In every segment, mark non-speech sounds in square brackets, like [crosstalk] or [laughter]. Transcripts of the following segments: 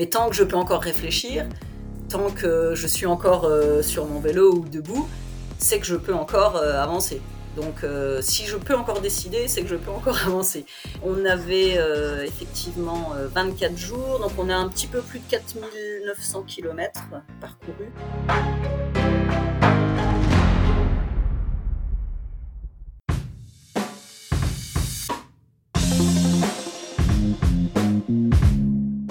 Mais tant que je peux encore réfléchir, tant que je suis encore euh, sur mon vélo ou debout, c'est que je peux encore euh, avancer. Donc euh, si je peux encore décider, c'est que je peux encore [laughs] avancer. On avait effectivement 24 jours, donc on a un petit peu plus de 4900 km parcourus.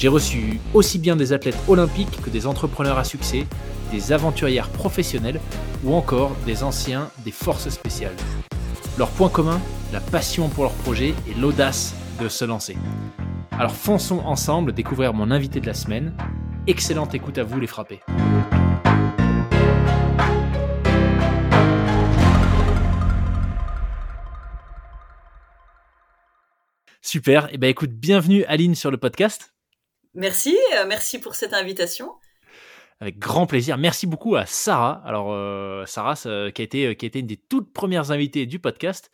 J'ai reçu aussi bien des athlètes olympiques que des entrepreneurs à succès, des aventurières professionnelles ou encore des anciens des forces spéciales. Leur point commun, la passion pour leur projet et l'audace de se lancer. Alors fonçons ensemble découvrir mon invité de la semaine. Excellente écoute à vous les frappés. Super, et eh ben écoute, bienvenue Aline sur le podcast. Merci, euh, merci pour cette invitation. Avec grand plaisir. Merci beaucoup à Sarah. Alors euh, Sarah, qui a été qui a été une des toutes premières invitées du podcast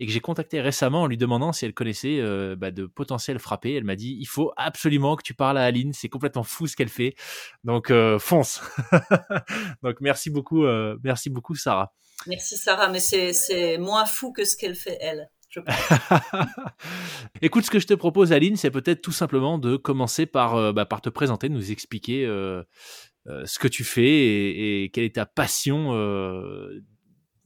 et que j'ai contacté récemment en lui demandant si elle connaissait euh, bah, de potentiels frappés. Elle m'a dit il faut absolument que tu parles à Aline. C'est complètement fou ce qu'elle fait. Donc fonce. [laughs] Donc merci beaucoup, merci beaucoup Sarah. Merci Sarah, mais c'est c'est moins fou que ce qu'elle fait elle. [laughs] Écoute, ce que je te propose, Aline, c'est peut-être tout simplement de commencer par, euh, bah, par te présenter, nous expliquer euh, euh, ce que tu fais et, quelle est ta passion,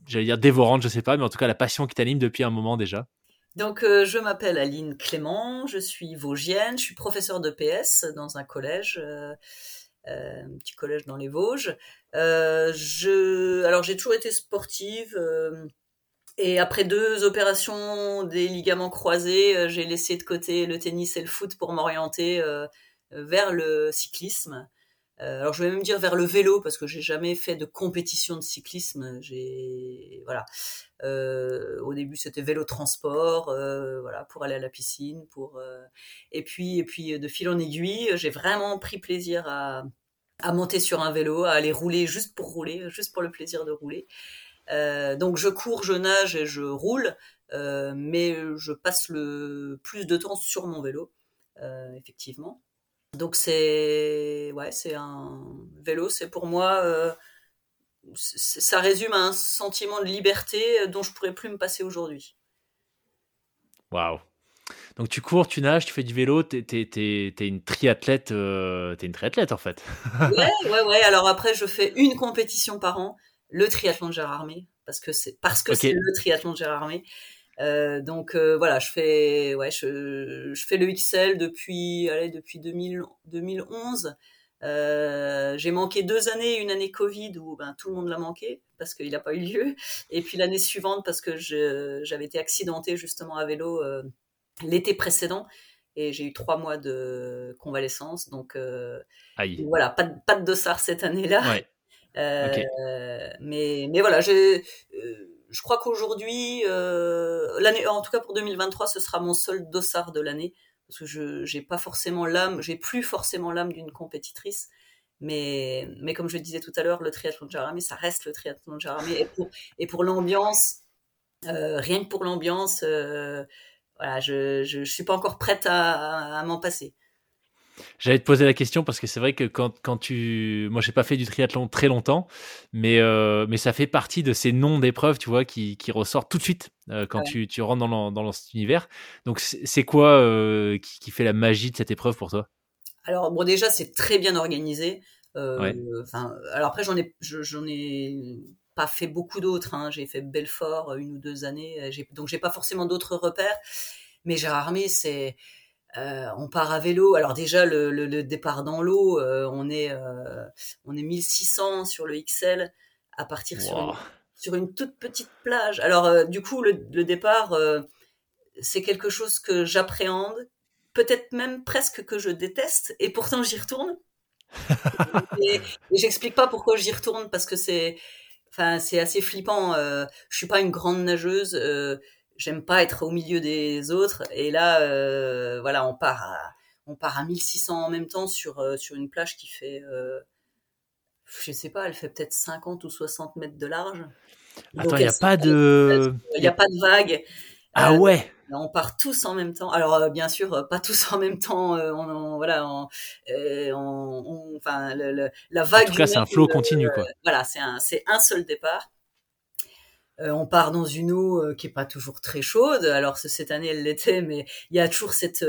j'allais dire dévorante, je sais pas, mais en tout cas la passion qui t'anime depuis un moment déjà. Donc, je m'appelle Aline Clément, je suis vosgienne, je suis professeure de PS dans un collège. un petit collège dans les Vosges. je, alors j'ai toujours été sportive. Et après deux opérations des ligaments croisés, euh, j'ai laissé de côté le tennis et le foot pour m'orienter euh, vers le cyclisme. Euh, alors je vais même dire vers le vélo parce que j'ai jamais fait de compétition de cyclisme. J'ai voilà. au début c'était vélo transport, voilà pour aller à la piscine, pour et puis et puis de fil en aiguille, j'ai vraiment pris plaisir à monter sur un vélo, à aller rouler juste pour rouler, juste pour le plaisir de rouler. Euh, donc je cours, je nage et je roule, euh, mais je passe le plus de temps sur mon vélo, euh, effectivement. Donc c'est ouais, c'est un vélo, c'est pour moi, ça résume un sentiment de liberté dont je pourrais plus me passer aujourd'hui. Waouh. Donc tu cours, tu nages, tu fais du vélo, t'es es, une triathlète, t'es une triathlète en fait. ouais, ouais, ouais. Alors après, je fais une compétition par an le triathlon de Gérard Armé parce que c'est parce que c'est le triathlon de Gérard Armé. Euh, donc euh, voilà, je fais ouais, je, je, fais le XL depuis allez, depuis 2000, 2011. Euh, j'ai manqué deux années, une année Covid où ben, tout le monde l'a manqué parce qu'il n'a pas eu lieu, et puis l'année suivante parce que j'avais été accidenté justement à vélo l'été précédent et j'ai eu trois mois de convalescence. Donc voilà, pas de, pas de dossard cette année-là. Ouais. Euh, mais, mais voilà, je, euh, je crois qu'aujourd'hui, euh, l'année, en tout cas pour 2023, ce sera mon seul dossard de l'année parce que je j'ai pas forcément l'âme, j'ai plus forcément l'âme d'une compétitrice. Mais, mais comme je le disais tout à l'heure, le triathlon de Jaramé, ça reste le triathlon de Jaramé. Et pour, et pour l'ambiance, euh, rien que pour l'ambiance, euh, voilà, je, je, suis pas encore prête à, à m'en passer. J'allais te poser la question parce que c'est vrai que quand, quand tu. Moi, j'ai pas fait du triathlon très longtemps, mais, euh, mais ça fait partie de ces noms d'épreuves, tu vois, qui, qui ressortent tout de suite euh, quand tu, tu rentres dans, dans cet univers. Donc, c'est quoi euh, qui, qui, fait la magie de cette épreuve pour toi? Alors, bon, déjà, c'est très bien organisé. Ouais. alors après, j'en ai, j'en ai pas fait beaucoup d'autres. Hein. J'ai fait Belfort une ou deux années, donc j'ai pas forcément d'autres repères. Mais Gérard Armé, c'est euh, on part à vélo. Alors déjà le, le, départ dans l'eau, euh, on est euh, on est 1600 sur le XL à partir sur, une, sur une toute petite plage. Alors du coup le, le départ c'est quelque chose que j'appréhende, peut-être même presque que je déteste et pourtant j'y retourne. [laughs] et, j'explique pas pourquoi j'y retourne parce que c'est, enfin, c'est assez flippant. Euh, je suis pas une grande nageuse. Euh, J'aime pas être au milieu des autres. Et là, euh, voilà, on part à, on part à 1600 en même temps sur, euh, sur une plage qui fait, euh, je sais pas, elle fait peut-être 50 ou 60 mètres de large. Attends, il n'y a pas de. Il n'y a pas de vagues. Ah ouais on part tous en même temps. Alors euh, bien sûr, euh, pas tous en même temps. Euh, on, voilà, on, enfin la vague. En tout cas, c'est un flot continu quoi. voilà, c'est un, c'est un seul départ. On part dans une eau qui est pas toujours très chaude. Alors cette année, elle l'était, mais il y a toujours cette.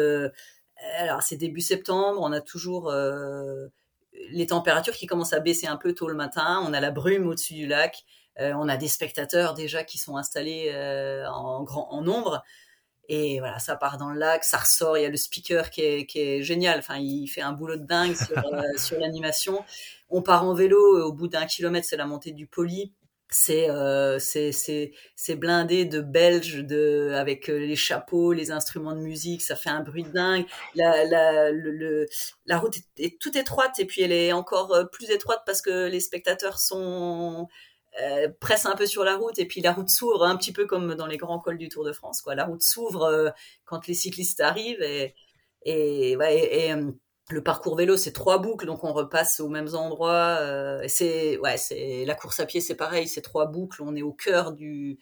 alors c'est début septembre, on a toujours les températures qui commencent à baisser un peu tôt le matin. On a la brume au-dessus du lac. on a des spectateurs déjà qui sont installés en grand en nombre. Et voilà, ça part dans le lac, ça ressort. Il y a le speaker qui est, qui est génial. Enfin, il fait un boulot de dingue sur, euh, [laughs] sur l'animation. On part en vélo. Au bout d'un kilomètre, c'est la montée du poli. C'est euh, c'est blindé de Belges de avec euh, les chapeaux, les instruments de musique. Ça fait un bruit de dingue. La la le, la route est, est toute étroite et puis elle est encore euh, plus étroite parce que les spectateurs sont euh, presse un peu sur la route et puis la route s'ouvre un petit peu comme dans les grands cols du Tour de France quoi la route s'ouvre euh, quand les cyclistes arrivent et et, et, euh, le parcours vélo c'est trois boucles donc on repasse aux mêmes endroits c'est ouais c'est la course à pied c'est pareil c'est trois boucles on est au cœur du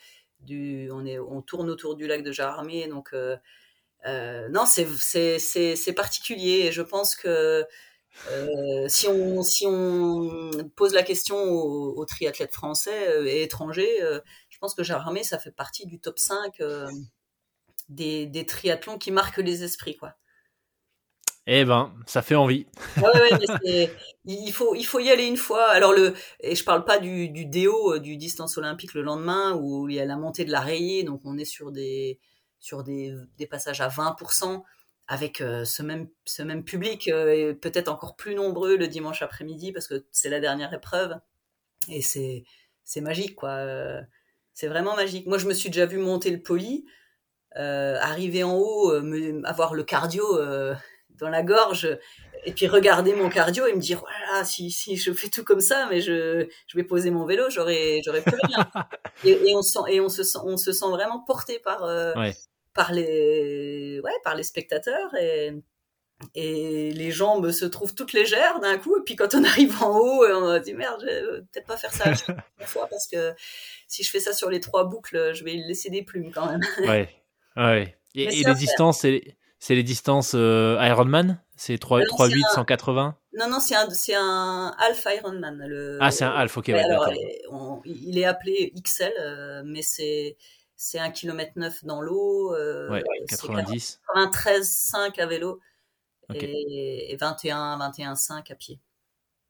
on est on tourne autour du lac de Jarmé donc non c'est c'est particulier et je pense que euh, si, on, pose la question aux, triathlètes français euh, et étrangers, euh, je pense que Jarramé, ça fait partie du top 5 des, des, triathlons qui marquent les esprits. Quoi. Eh ben, ça fait envie. il, faut, il faut y aller une fois. Alors, le, et je parle pas du, du déo, du distance olympique le lendemain, où il y a la montée de la rayée, donc on est sur des, sur des, des passages à 20% avec euh, ce même ce même public euh, et peut-être encore plus nombreux le dimanche après-midi parce que c'est la dernière épreuve et c'est c'est magique quoi euh, c'est vraiment magique moi je me suis déjà vu monter le poli arriver en haut avoir le cardio dans la gorge et puis regarder mon cardio et me dire voilà si si je fais tout comme ça mais je je vais poser mon vélo j'aurais j'aurais plus rien [laughs] et, on sent et on se sent on se sent vraiment porté par par les, ouais, par les spectateurs et, et les jambes se trouvent toutes légères d'un coup. Et puis quand on arrive en haut, on se dit merde, je vais peut-être pas faire ça une [laughs] fois parce que si je fais ça sur les trois boucles, je vais laisser des plumes quand même. Ouais, ouais. Et, les distances, c'est les distances euh, Ironman C'est 3, 3 8, 180 Non, non, c'est un, un Half Ironman. Le, ah, c'est un Half, ok. Ouais, alors, il est appelé XL, euh, mais c'est c'est 1 km 9 dans l'eau. Euh, ouais, 90. 93,5 à vélo et 21, 21,5 à pied.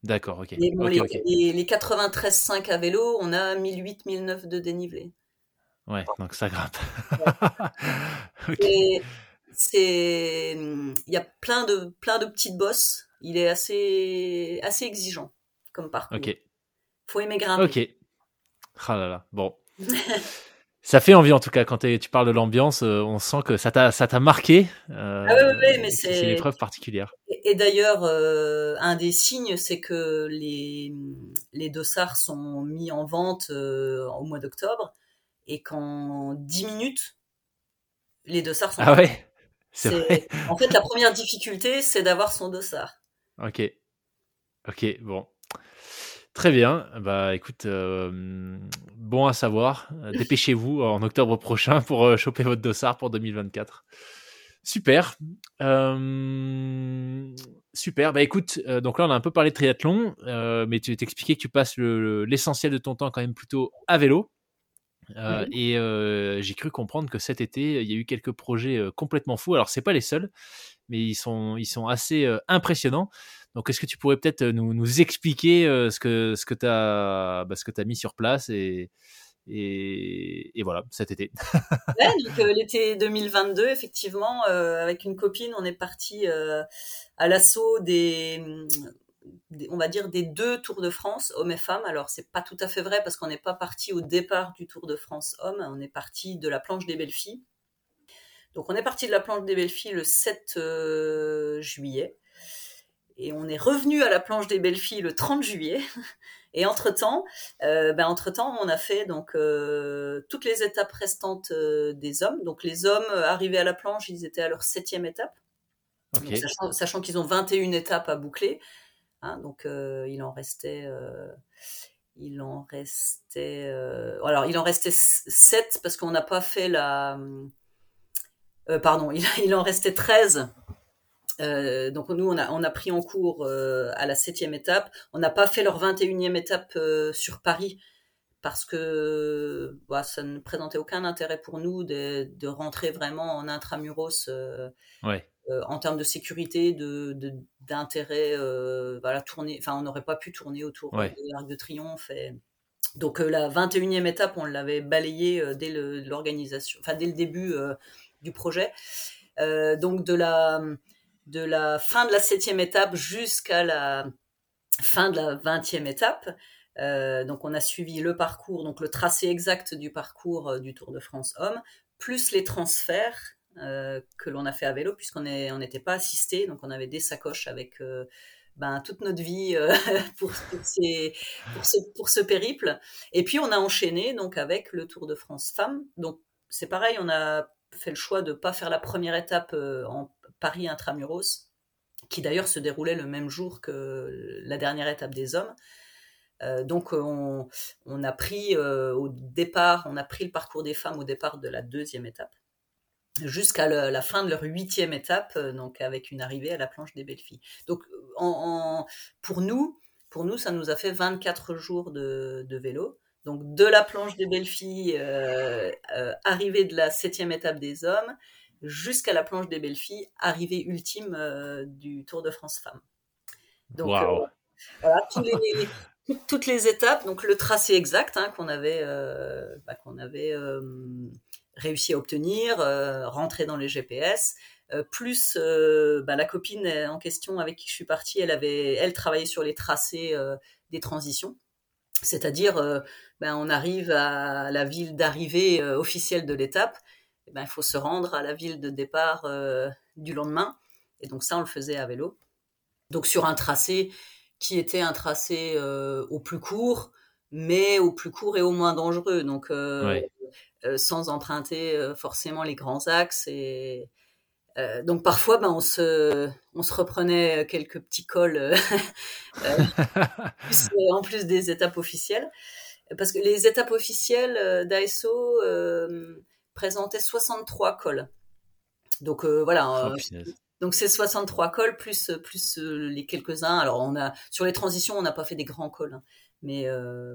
D'accord, ok. les, les, 93,5 à vélo, on a 1008, 1009 de dénivelé. Ouais, donc ça grimpe. [laughs] c'est, il y a plein de, plein de petites bosses. Il est assez, assez exigeant comme parcours. Ok. Faut aimer grimper. Ok. Ah là là. Bon. [laughs] Ça fait envie en tout cas quand tu parles de l'ambiance, euh, on sent que ça t'a ça t'a marqué. Euh, ah oui, oui, mais c'est une épreuve particulière. Et, d'ailleurs, euh, un des signes, c'est que les les dossards sont mis en vente au mois d'octobre et qu'en 10 minutes, les dossards sont. Ah ouais? C'est vrai. En fait, la première difficulté, c'est d'avoir son dossard. Ok. Ok, bon. Très bien. Bah écoute, euh, bon à savoir. Euh, dépêchez-vous en octobre prochain pour euh, choper votre dossard pour 2024. Super. super. Bah écoute, donc là on a un peu parlé de triathlon, mais tu t'expliquais que tu passes l'essentiel de ton temps quand même plutôt à vélo. Et j'ai cru comprendre que cet été, il y a eu quelques projets complètement fous. Alors c'est pas les seuls, mais ils sont, ils sont assez impressionnants. Donc, est-ce que tu pourrais peut-être nous, nous, expliquer ce que, ce que tu as, bah, as mis sur place et, et, et voilà, cet été? [laughs] ouais, donc l'été 2022, effectivement, avec une copine, on est parti à l'assaut des, on va dire des deux Tours de France, hommes et femmes. Alors c'est pas tout à fait vrai parce qu'on n'est pas parti au départ du Tour de France hommes, on est parti de la planche des belles filles. Donc on est parti de la planche des belles filles le 7 juillet et on est revenu à la planche des belles filles le 30 juillet. [laughs] Et entre temps, euh, ben entre temps, on a fait donc euh, toutes les étapes restantes euh, des hommes. Donc les hommes arrivés à la planche, ils étaient à leur septième étape, sachant, qu'ils ont 21 étapes à boucler. Hein, donc il en restait, il en restait, alors il en restait 7 parce qu'on n'a pas fait la, pardon, [laughs] il, en restait 13 euh, donc nous, on a, on a pris en cours euh, à la septième étape. On n'a pas fait leur 21e étape euh, sur Paris parce que bah, ça ne présentait aucun intérêt pour nous de, de rentrer vraiment en intramuros ouais. en termes de sécurité, de d'intérêt. voilà, tourner. Enfin, on n'aurait pas pu tourner autour ouais. de l'Arc de Triomphe. Et... Donc la 21e étape, on l'avait balayée dès l'organisation, enfin dès le début du projet. donc de la de la fin de la septième étape jusqu'à la fin de la vingtième étape. Euh, donc on a suivi le parcours, donc le tracé exact du parcours euh, du Tour de France homme, plus les transferts euh, que l'on a fait à vélo, puisqu'on n'était pas assisté, donc on avait des sacoches avec ben, toute notre vie [laughs] pour, ce, périple. Et puis on a enchaîné donc avec le Tour de France femmes. Donc c'est pareil, on a fait le choix de ne pas faire la première étape en Paris Intramuros, qui d'ailleurs se déroulait le même jour que la dernière étape des hommes. Euh, donc on, a pris euh, au départ, on a pris le parcours des femmes au départ de la deuxième étape, jusqu'à la fin de leur huitième étape, euh, donc avec une arrivée à la planche des belles filles. Donc pour nous, pour nous, ça nous a fait 24 jours de, vélo. Donc de la planche des belles filles, arrivée de la septième étape des hommes, jusqu'à la planche des belles filles, arrivée ultime euh, du Tour de France Femmes. Donc euh, voilà, toutes les étapes, donc le tracé exact hein, qu'on avait, euh, bah, avait réussi à obtenir, rentrer dans les GPS. plus bah, la copine en question avec qui je suis partie, elle avait, elle travaillait sur les tracés des transitions, c'est-à-dire, ben, on arrive à la ville d'arrivée officielle de l'étape, eh ben, il faut se rendre à la ville de départ euh, du lendemain. Et donc ça, on le faisait à vélo. Donc sur un tracé qui était un tracé euh, au plus court, mais au plus court et au moins dangereux. Donc euh, sans emprunter forcément les grands axes. Et donc parfois, ben, on se, on se reprenait quelques petits cols [laughs] [laughs] en plus des étapes officielles. Parce que les étapes officielles d'ASO, présentait 63 cols. Donc euh, voilà. Oh, euh, donc c'est 63 cols plus plus euh, les quelques-uns. Alors on a sur les transitions, on n'a pas fait des grands cols, hein. mais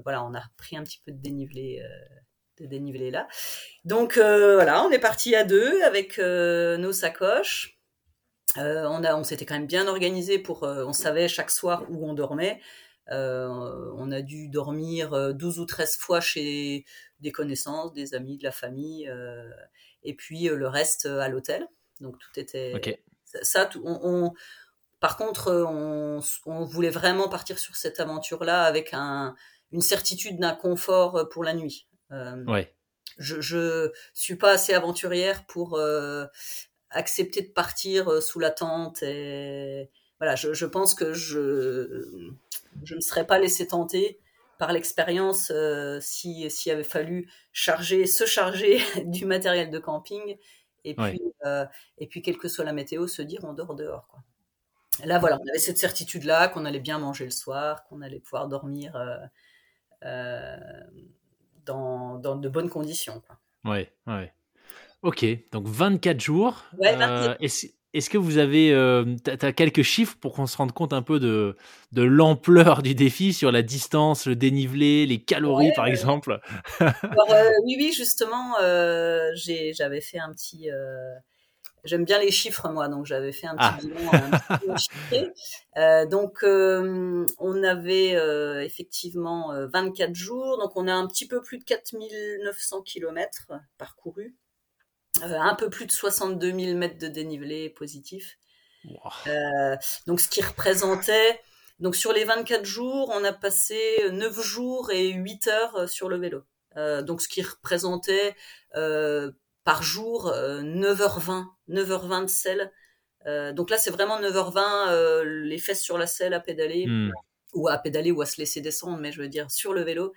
voilà, on a pris un petit peu de dénivelé dénivelé là. Donc voilà, on est parti à deux avec nos sacoches. on a, on s'était quand même bien organisé pour, on savait chaque soir où on dormait. on a dû dormir 12 ou 13 fois chez des connaissances, des amis, de la famille, euh, et puis euh, le reste euh, à l'hôtel. Donc tout était ça. on, par contre, on, voulait vraiment partir sur cette aventure-là avec un, une certitude d'un confort pour la nuit. ouais. Je, je suis pas assez aventurière pour accepter de partir sous la tente et voilà. Je, je pense que je je ne serais pas laissé tenter par l'expérience, euh, s'il avait fallu charger, se charger [laughs] du matériel de camping, et puis, euh, et puis quelle que soit la météo, se dire on dort dehors. Quoi. Là, voilà, on avait cette certitude-là qu'on allait bien manger le soir, qu'on allait pouvoir dormir euh, dans, dans, de bonnes conditions. Quoi. Ouais, ouais. Ok, donc 24 jours. Ouais, 24. Est-ce que vous avez euh, as, quelques chiffres pour qu'on se rende compte un peu de, de l'ampleur du défi sur la distance, le dénivelé, les calories par exemple? Euh, Oui, oui, justement, euh, j'avais fait un petit. J'aime bien les chiffres, moi, donc j'avais fait un petit ah. bilan donc, on avait effectivement 24 jours, donc on a un petit peu plus de 4900 km parcourus. Euh, un peu plus de 62 000 mètres de dénivelé positif. Euh, donc, ce qui représentait, donc sur les 24 jours, on a passé 9 jours et 8 heures euh, sur le vélo. donc, ce qui représentait par jour 9h20, 9h20 de sel donc là, c'est vraiment 9h20, les fesses sur la selle à pédaler, hmm. ou à pédaler ou à se laisser descendre, mais je veux dire sur le vélo.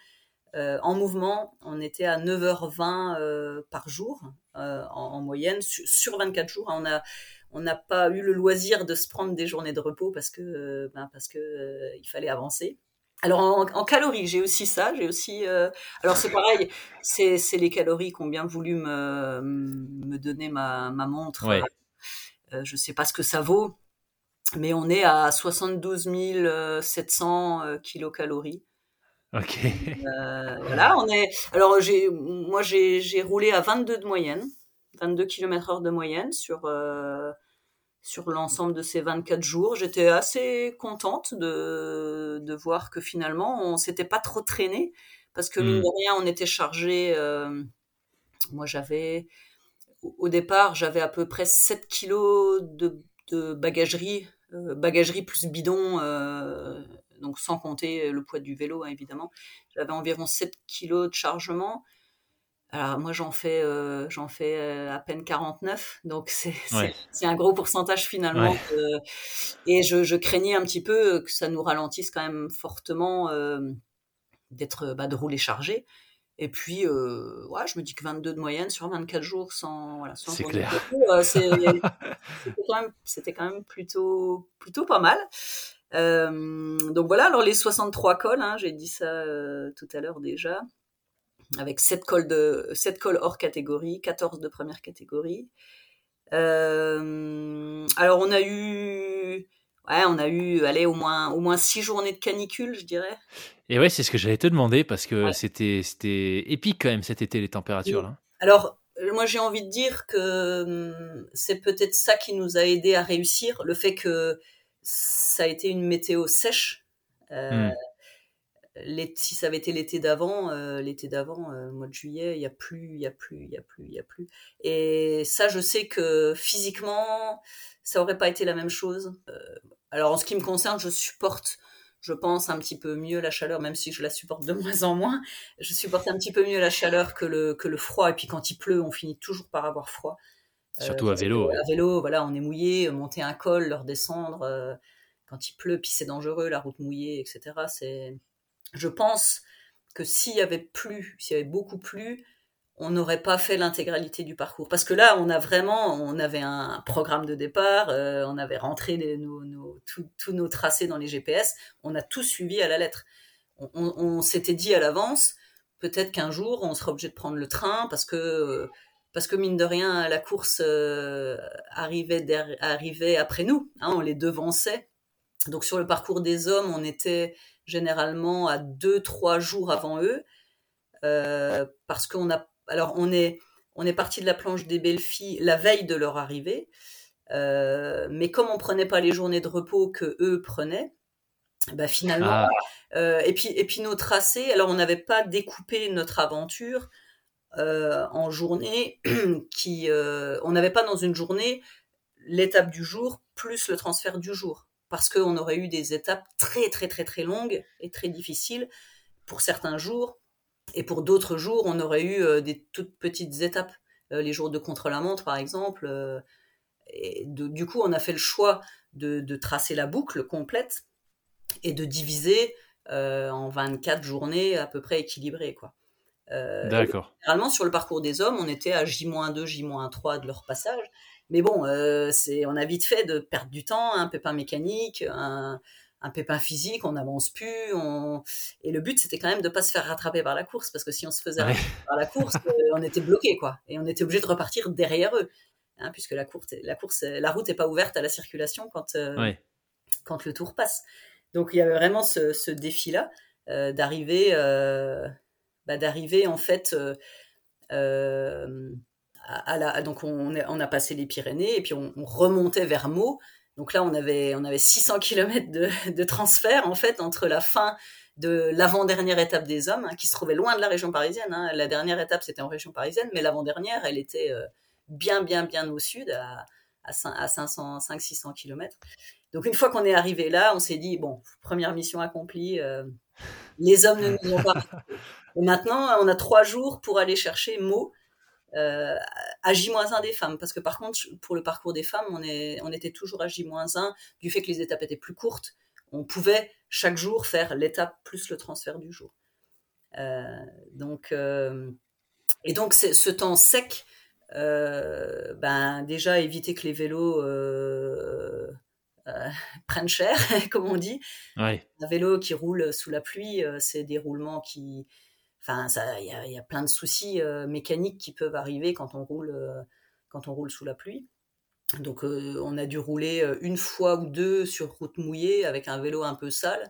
En mouvement, on était à 9h20 par jour en, moyenne sur, 24 jours. On a on n'a pas eu le loisir de se prendre des journées de repos parce que ben, parce que il fallait avancer. Alors en, calories, j'ai aussi ça, j'ai aussi. Euh, alors c'est pareil, c'est les calories qu'ont bien voulu me, me donner ma, ma montre. Ouais. Euh, je sais pas ce que ça vaut, mais on est à 72 700 euh, kilocalories. Ok. Euh, voilà, on est. Alors j'ai, moi j'ai roulé à 22 de moyenne, 22 km/h de moyenne sur sur l'ensemble de ces 24 jours. J'étais assez contente de, de voir que finalement, on s'était pas trop traîné parce que mine hmm. de rien, on était chargé. Euh, moi, j'avais au départ, j'avais à peu près 7 kilos de, de bagagerie, euh, bagagerie plus bidon, euh, donc sans compter le poids du vélo, hein, évidemment. J'avais environ 7 kilos de chargement. Alors moi j'en fais euh, j'en fais euh, à peine 49, donc c'est [laughs] c'est un gros pourcentage finalement. et je, je, craignais un petit peu que ça nous ralentisse quand même fortement euh, d'être bah, de rouler chargé. Et puis euh, ouais, je me dis que 22 de moyenne sur 24 jours sans voilà sans c'est clair. [laughs] c'était quand même c'était quand même plutôt plutôt pas mal. Donc voilà alors les 63 cols, hein, j'ai dit ça tout à l'heure déjà avec 7 cols, de, 7 cols hors catégorie, 14 de première catégorie. Euh, alors on a eu, ouais, on a eu, allez, au moins, au moins 6 journées de canicule, je dirais. Et ouais, c'est ce que j'allais te demander parce que c'était, c'était épique quand même cet été les températures là. Alors moi j'ai envie de dire que hum, c'est peut-être ça qui nous a aidé à réussir, le fait que ça a été une météo sèche. Euh, hmm si ça avait été l'été d'avant, euh, l'été d'avant, euh, mois de juillet, il n'y a plus, il y a plus, il y a plus, il y a plus. Et ça, je sais que physiquement, ça aurait pas été la même chose. Euh, alors en ce qui me concerne, je supporte, je pense un petit peu mieux la chaleur, même si je la supporte de [laughs] moins en moins. Je supporte un petit peu mieux la chaleur que le que le froid. Et puis quand il pleut, on finit toujours par avoir froid. Surtout à vélo. À vélo, voilà, on est mouillé, monter un col, leur descendre. quand il pleut, puis c'est dangereux, la route mouillée, etc. C'est je pense que s'il y avait plus, s'il y avait beaucoup plus, on n'aurait pas fait l'intégralité du parcours. Parce que là, on a vraiment, on avait un programme de départ, euh, on avait rentré tous nos tracés dans les GPS, on a tout suivi à la lettre. On, s'était dit à l'avance, peut-être qu'un jour, on sera obligé de prendre le train parce que, parce que mine de rien, la course euh, arrivait, arrivait après nous, hein, on les devançait. Donc sur le parcours des hommes, on était généralement à deux trois jours avant eux euh, parce qu'on a alors on est on est parti de la planche des belles filles la veille de leur arrivée euh, mais comme on prenait pas les journées de repos que eux prenaient bah finalement ah. et puis et puis nos tracés alors on n'avait pas découpé notre aventure en journée [clears throat] qui on n'avait pas dans une journée l'étape du jour plus le transfert du jour parce qu'on aurait eu des étapes très très très très longues et très difficiles pour certains jours, et pour d'autres jours, on aurait eu euh, des toutes petites étapes, euh, les jours de contre-la-montre par exemple. Euh, et du coup, on a fait le choix de, tracer la boucle complète et de diviser en 24 journées à peu près équilibrées. Quoi. D'accord. Généralement, sur le parcours des hommes, on était à J-2, J-3 de leur passage. Mais bon, euh, c'est, on a vite fait de perdre du temps, un pépin mécanique, un, pépin physique, on n'avance plus. On... Et le but, c'était quand même de pas se faire rattraper par la course, parce que si on se faisait rattraper par la course, euh, on était bloqué, quoi. Et on était obligé de repartir derrière eux, hein, puisque la course, la course, la route n'est pas ouverte à la circulation quand euh, quand le tour passe. Donc il y avait vraiment ce, défi-là d'arriver, bah, d'arriver en fait donc on, a passé les Pyrénées et puis on, remontait vers Meaux. Donc là, on avait, on avait 600 km de, transfert en fait entre la fin de l'avant-dernière étape des hommes, hein, qui se trouvait loin de la région parisienne. Hein. La dernière étape, c'était en région parisienne, mais l'avant-dernière, elle était euh, bien, bien, bien au sud, à, à, 500, 500-600 km. Donc une fois qu'on est arrivé là, on s'est dit, bon, première mission accomplie, euh, les hommes ne nous ont pas... [laughs] Et maintenant, on a trois jours pour aller chercher Meaux, à J-1 des femmes. Parce que par contre, pour le parcours des femmes, on, est, on était toujours à J-1 du fait que les étapes étaient plus courtes. On pouvait chaque jour faire l'étape plus le transfert du jour. donc, et donc, ce temps sec, ben, déjà éviter que les vélos euh, [laughs] prennent cher, [laughs] comme on dit. Un vélo qui roule sous la pluie, euh, c'est des roulements qui, enfin, il y, a, plein de soucis euh, mécaniques qui peuvent arriver quand on roule, quand on roule sous la pluie. Donc, on a dû rouler une fois ou deux sur route mouillée avec un vélo un peu sale,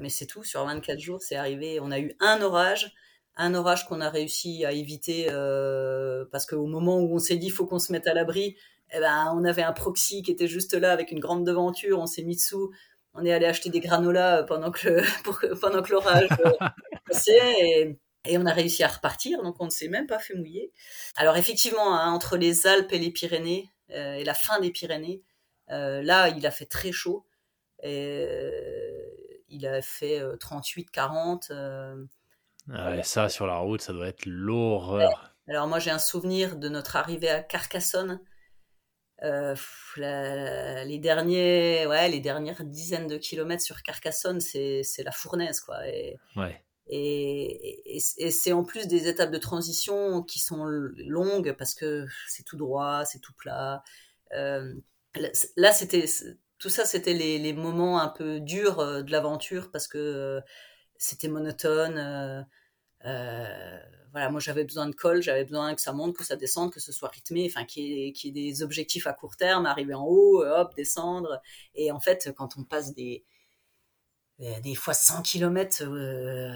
mais c'est tout. Sur 24 jours, c'est arrivé. On a eu un orage un orage qu'on a réussi à éviter parce qu'au moment où on s'est dit faut qu'on se mette à l'abri, eh ben, on avait un proxy qui était juste là avec une grande devanture, on s'est mis dessous, on est allé acheter des granolas pendant [laughs] que, pendant que l'orage [laughs] euh, et, on a réussi à repartir, donc on ne s'est même pas fait mouiller. Alors effectivement, hein, entre les Alpes et les Pyrénées, euh, et la fin des Pyrénées, euh, là, il a fait très chaud. Et, il a fait 38-40. Ah ça, sur la route, ça doit être l'horreur. Alors moi, j'ai un souvenir de notre arrivée à Carcassonne euh, les derniers, ouais, les dernières dizaines de kilomètres sur Carcassonne, c'est, la fournaise, quoi. Et, et, c'est en plus des étapes de transition qui sont longues parce que c'est tout droit, c'est tout plat. Euh, là, c'était tout ça, c'était les, moments un peu durs euh, de l'aventure parce que c'était monotone voilà, moi j'avais besoin de col, j'avais besoin que ça monte, que ça descende, que ce soit rythmé, enfin qu'il y, ait des objectifs à court terme, arriver en haut, euh, hop, descendre. Et en fait, quand on passe des des fois 100 km euh,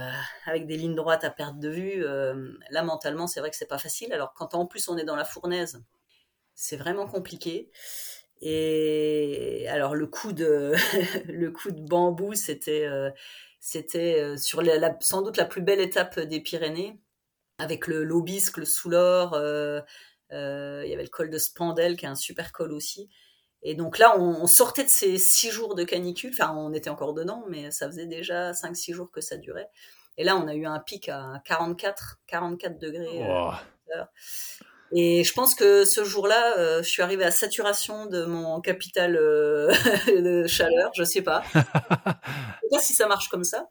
avec des lignes droites à perte de vue, euh, là mentalement c'est vrai que c'est pas facile. Alors quand en plus on est dans la fournaise, c'est vraiment compliqué. Et alors le coup de [laughs] le coup de bambou, c'était c'était sur la, sans doute la plus belle étape des Pyrénées avec le l'Aubisque, le Soulor, euh, euh, il y avait le col de Spandel qui est un super col aussi. Et donc là, on, sortait de ces six jours de canicule, enfin on était encore dedans, mais ça faisait déjà 5-6 jours que ça durait. Et là, on a eu un pic à 44, 44 degrés. Euh, et je pense que ce jour-là, je suis arrivée à saturation de mon capital [laughs] de chaleur, je sais pas. je sais pas si ça marche comme ça.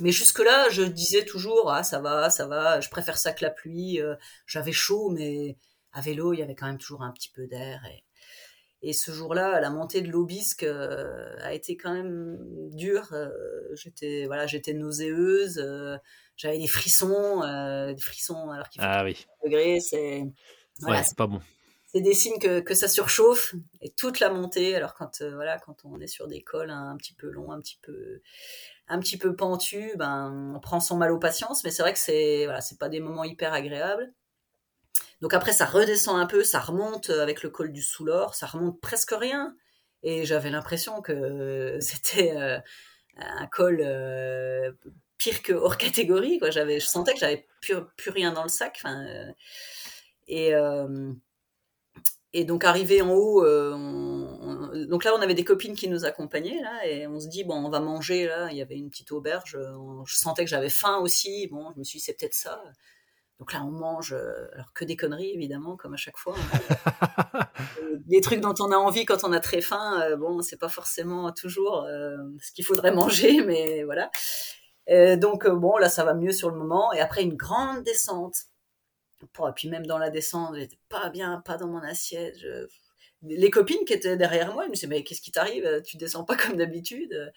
Mais jusque-là, je disais toujours, ah, ça va, ça va, je préfère ça que la pluie. Euh, j'avais chaud, mais à vélo, il y avait quand même toujours un petit peu d'air. Et, et ce jour-là, la montée de l'Aubisque euh, a été quand même dure. Euh, j'étais, voilà, j'étais nauséeuse, j'avais des frissons, des frissons alors qu'il fait ah, oui. degrés. C'est, ouais, c'est pas bon. C'est des signes que, que, ça surchauffe et toute la montée. Alors quand voilà, quand on est sur des cols un petit peu longs, un petit peu un petit peu pentu, ben, on prend son mal aux patience, mais c'est vrai que c'est voilà, c'est pas des moments hyper agréables. Donc après, ça redescend un peu, ça remonte avec le col du Soulor, ça remonte presque rien. Et j'avais l'impression que [laughs] c'était euh, un col euh, pire que hors catégorie. Quoi. J'avais, je sentais que j'avais plus, plus rien dans le sac. Euh, et, et donc arrivé en haut, euh, donc là on avait des copines qui nous accompagnaient là et on se dit bon on va manger là. Il y avait une petite auberge. je sentais que j'avais faim aussi. Bon, je me suis dit c'est peut-être ça. Donc là on mange, euh, alors que des conneries évidemment comme à chaque fois. [laughs] des trucs dont on a envie quand on a très faim. Euh, bon c'est pas forcément toujours ce qu'il faudrait manger, [laughs] mais voilà. donc bon là ça va mieux sur le moment et après une grande descente et puis même dans la descente, j'étais pas bien, pas dans mon assiette. Les copines qui étaient derrière moi, elles me disaient mais qu'est-ce qui t'arrive Tu descends pas comme d'habitude?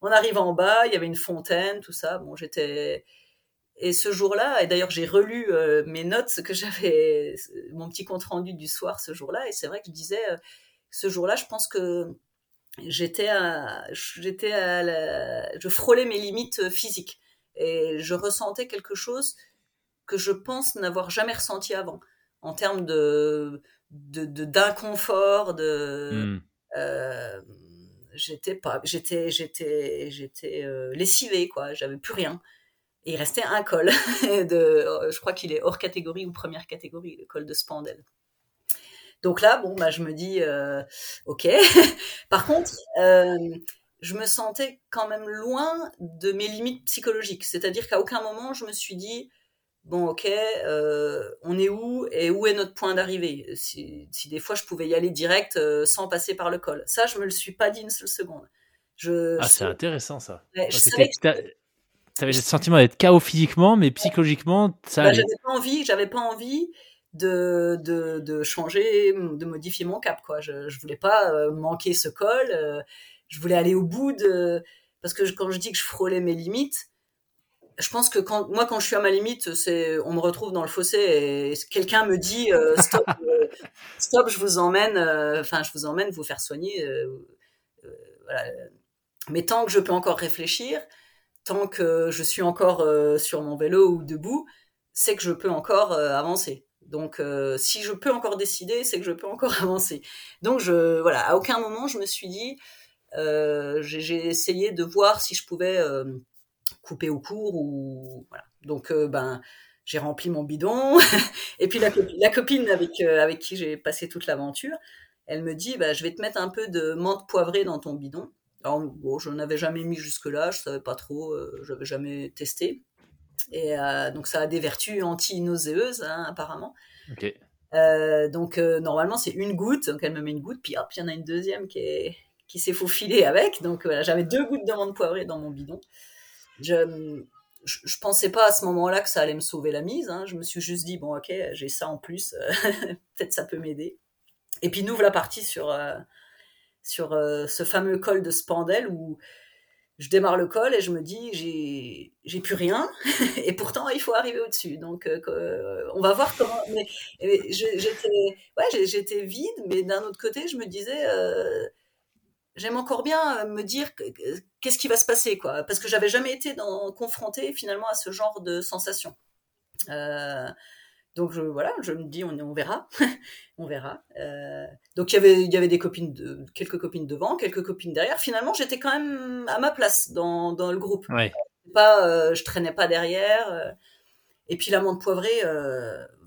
On arrive en bas, il y avait une fontaine, tout ça. Bon, j'étais et ce jour-là, et d'ailleurs j'ai relu euh, mes notes que j'avais, mon petit compte rendu du soir ce jour-là, et c'est vrai que je disais euh, ce jour-là, je pense que j'étais à, j'étais à, je frôlais mes limites physiques. Et je ressentais quelque chose que je pense n'avoir jamais ressenti avant en termes de d'inconfort de, hmm. euh, j'étais pas j'étais j'étais j'étais euh, lessivée quoi. J'avais plus rien et il restait un col [laughs] de je crois qu'il est hors catégorie ou première catégorie le col de Spandel donc là bon bah je me dis euh, ok [laughs] par contre je me sentais quand même loin de mes limites psychologiques c'est-à-dire qu'à aucun moment je me suis dit bon, ok, euh, on est où et où est notre point d'arrivée? Si, si, des fois je pouvais y aller direct euh, sans passer par le col. Ça, je me le suis pas dit une seule seconde. Je, ah, c'est intéressant ça. Ouais, je savais que... avais le sentiment d'être chaos physiquement, mais psychologiquement, ça. Bah, j'avais pas envie, j'avais pas envie de, de, de, changer, de modifier mon cap, quoi. Je, je voulais pas euh, manquer ce col. Euh, je voulais aller au bout de, parce que quand je dis que je frôlais mes limites, je pense que quand moi quand je suis à ma limite, c'est on me retrouve dans le fossé et quelqu'un me dit euh, stop, [laughs] euh, stop, je vous emmène, euh, enfin je vous emmène vous faire soigner. voilà. Mais tant que je peux encore réfléchir, tant que je suis encore sur mon vélo ou debout, c'est que je peux encore avancer. Donc si je peux encore décider, c'est que je peux encore [laughs] avancer. Donc je voilà, à aucun moment je me suis dit, j'ai essayé de voir si je pouvais coupé au cours ou voilà. Donc euh, ben j'ai rempli mon bidon [laughs] et puis la, copine avec euh, avec qui j'ai passé toute l'aventure, elle me dit bah je vais te mettre un peu de menthe poivrée dans ton bidon. Je n'avais jamais mis jusque là, je savais pas trop, euh, j'avais jamais testé. Et donc ça a des vertus anti-nauséeuses hein, apparemment. donc normalement c'est une goutte, donc elle me met une goutte, puis hop, il y en a une deuxième qui est qui s'est faufilée avec. Donc voilà, j'avais deux gouttes de menthe poivrée dans mon bidon je, je, pensais pas à ce moment-là que ça allait me sauver la mise. Hein. Je me suis juste dit bon ok, j'ai ça en plus, [laughs] peut-être ça peut m'aider. Et puis nous voilà partis sur euh, sur euh, ce fameux col de Spandel où je démarre le col et je me dis j'ai plus rien [laughs] et pourtant il faut arriver au-dessus. Donc euh, on va voir comment. Mais, j'étais ouais vide, mais d'un autre côté je me disais j'aime encore bien euh, me dire qu'est-ce qui va se passer, quoi, parce que j'avais jamais été confrontée finalement à ce genre de sensation. Euh, donc je, voilà, je me dis on, on verra, [laughs] on verra. Euh, donc il y avait il y avait des copines de, quelques copines devant, quelques copines derrière. Finalement j'étais quand même à ma place dans, dans le groupe. Ouais. Pas, euh, je traînais pas derrière. Euh. et puis l'amande poivrée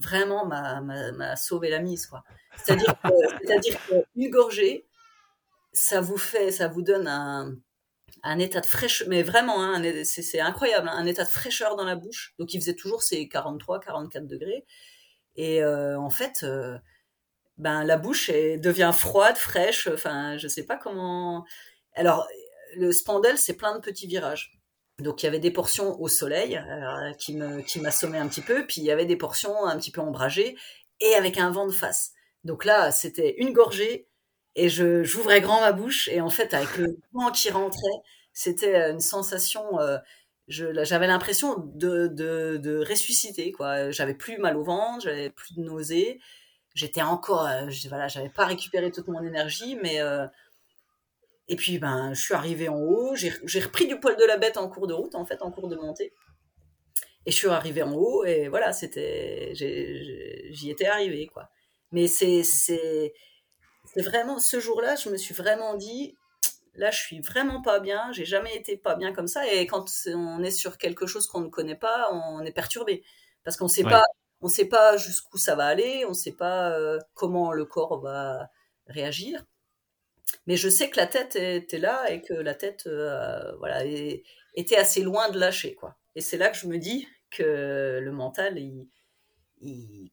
vraiment m'a sauvé la mise quoi. C'est-à-dire [laughs] c'est-à-dire qu'une gorgée ça vous fait, ça vous donne un, un état de fraîcheur, mais vraiment, hein, c'est incroyable, hein, un état de fraîcheur dans la bouche. Donc il faisait toujours ces 43, 44 degrés. Et euh, en fait, euh, ben la bouche devient froide, fraîche. Enfin, je sais pas comment. Alors le spandel, c'est plein de petits virages. Donc il y avait des portions au soleil euh, qui qui m'assommaient un petit peu, puis il y avait des portions un petit peu ombragées et avec un vent de face. Donc là, c'était une gorgée et je j'ouvrais grand ma bouche et en fait avec le vent qui rentrait, c'était euh, une sensation. Euh, j'avais l'impression de, de, ressusciter quoi. J'avais plus mal au ventre, j'avais plus de nausées. J'étais encore, euh, voilà, j'avais pas récupéré toute mon énergie, mais et puis ben je suis arrivée en haut, j'ai repris du poil de la bête en cours de route en fait, en cours de montée. Et je suis arrivée en haut et voilà, c'était, j'y étais arrivée quoi. Mais c'est c'est vraiment ce jour-là, je me suis vraiment dit, là, je suis vraiment pas bien. J'ai jamais été pas bien comme ça. Et quand on est sur quelque chose qu'on ne connaît pas, on est perturbé parce qu'on sait pas, on sait pas jusqu'où ça va aller, on sait pas euh, comment le corps va réagir. Mais je sais que la tête était là et que la tête, euh, voilà, était assez loin de lâcher, quoi. Et c'est là que je me dis que le mental, il,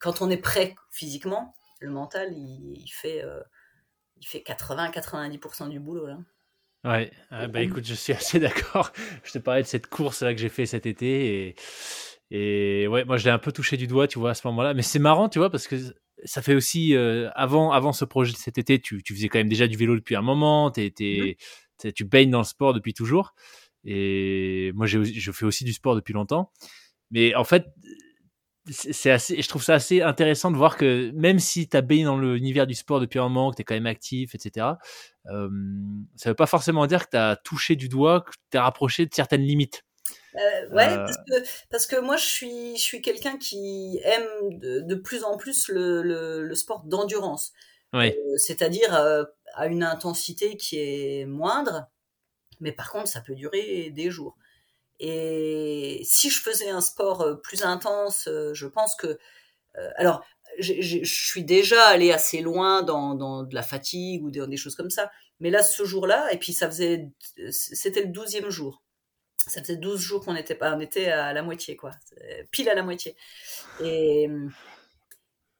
quand on est prêt physiquement, le mental, il, fait euh, il fait 80-90% du boulot là. Ouais, ah, bah écoute, je suis assez [laughs] d'accord. Je te parlais de cette course là que j'ai fait cet été et, et ouais, moi je l'ai un peu touché du doigt, tu vois, à ce moment-là. Mais c'est marrant, tu vois, parce que ça fait aussi euh, avant, avant ce projet de cet été, tu, tu, faisais quand même déjà du vélo depuis un moment, t mmh. tu baignes dans le sport depuis toujours. Et moi, je fais aussi du sport depuis longtemps. Mais en fait, c'est assez, je trouve ça assez intéressant de voir que même si tu as baigné dans l'univers du sport depuis un moment, que tu es quand même actif, etc., euh, ça veut pas forcément dire que tu as touché du doigt, que tu es rapproché de certaines limites. Euh, ouais, euh. parce, que, parce, que, moi je suis, je suis quelqu'un qui aime de, de, plus en plus le, le, le sport d'endurance. Ouais. Euh, C'est-à-dire à une intensité qui est moindre, mais par contre ça peut durer des jours. Et si je faisais un sport plus intense, je pense que... Alors, je suis déjà allé assez loin dans, de la fatigue ou des, des choses comme ça. Mais là, ce jour-là, et puis ça faisait... C'était le douzième jour. ça faisait 12 jours qu'on était on était à la moitié, quoi. Pile à la moitié.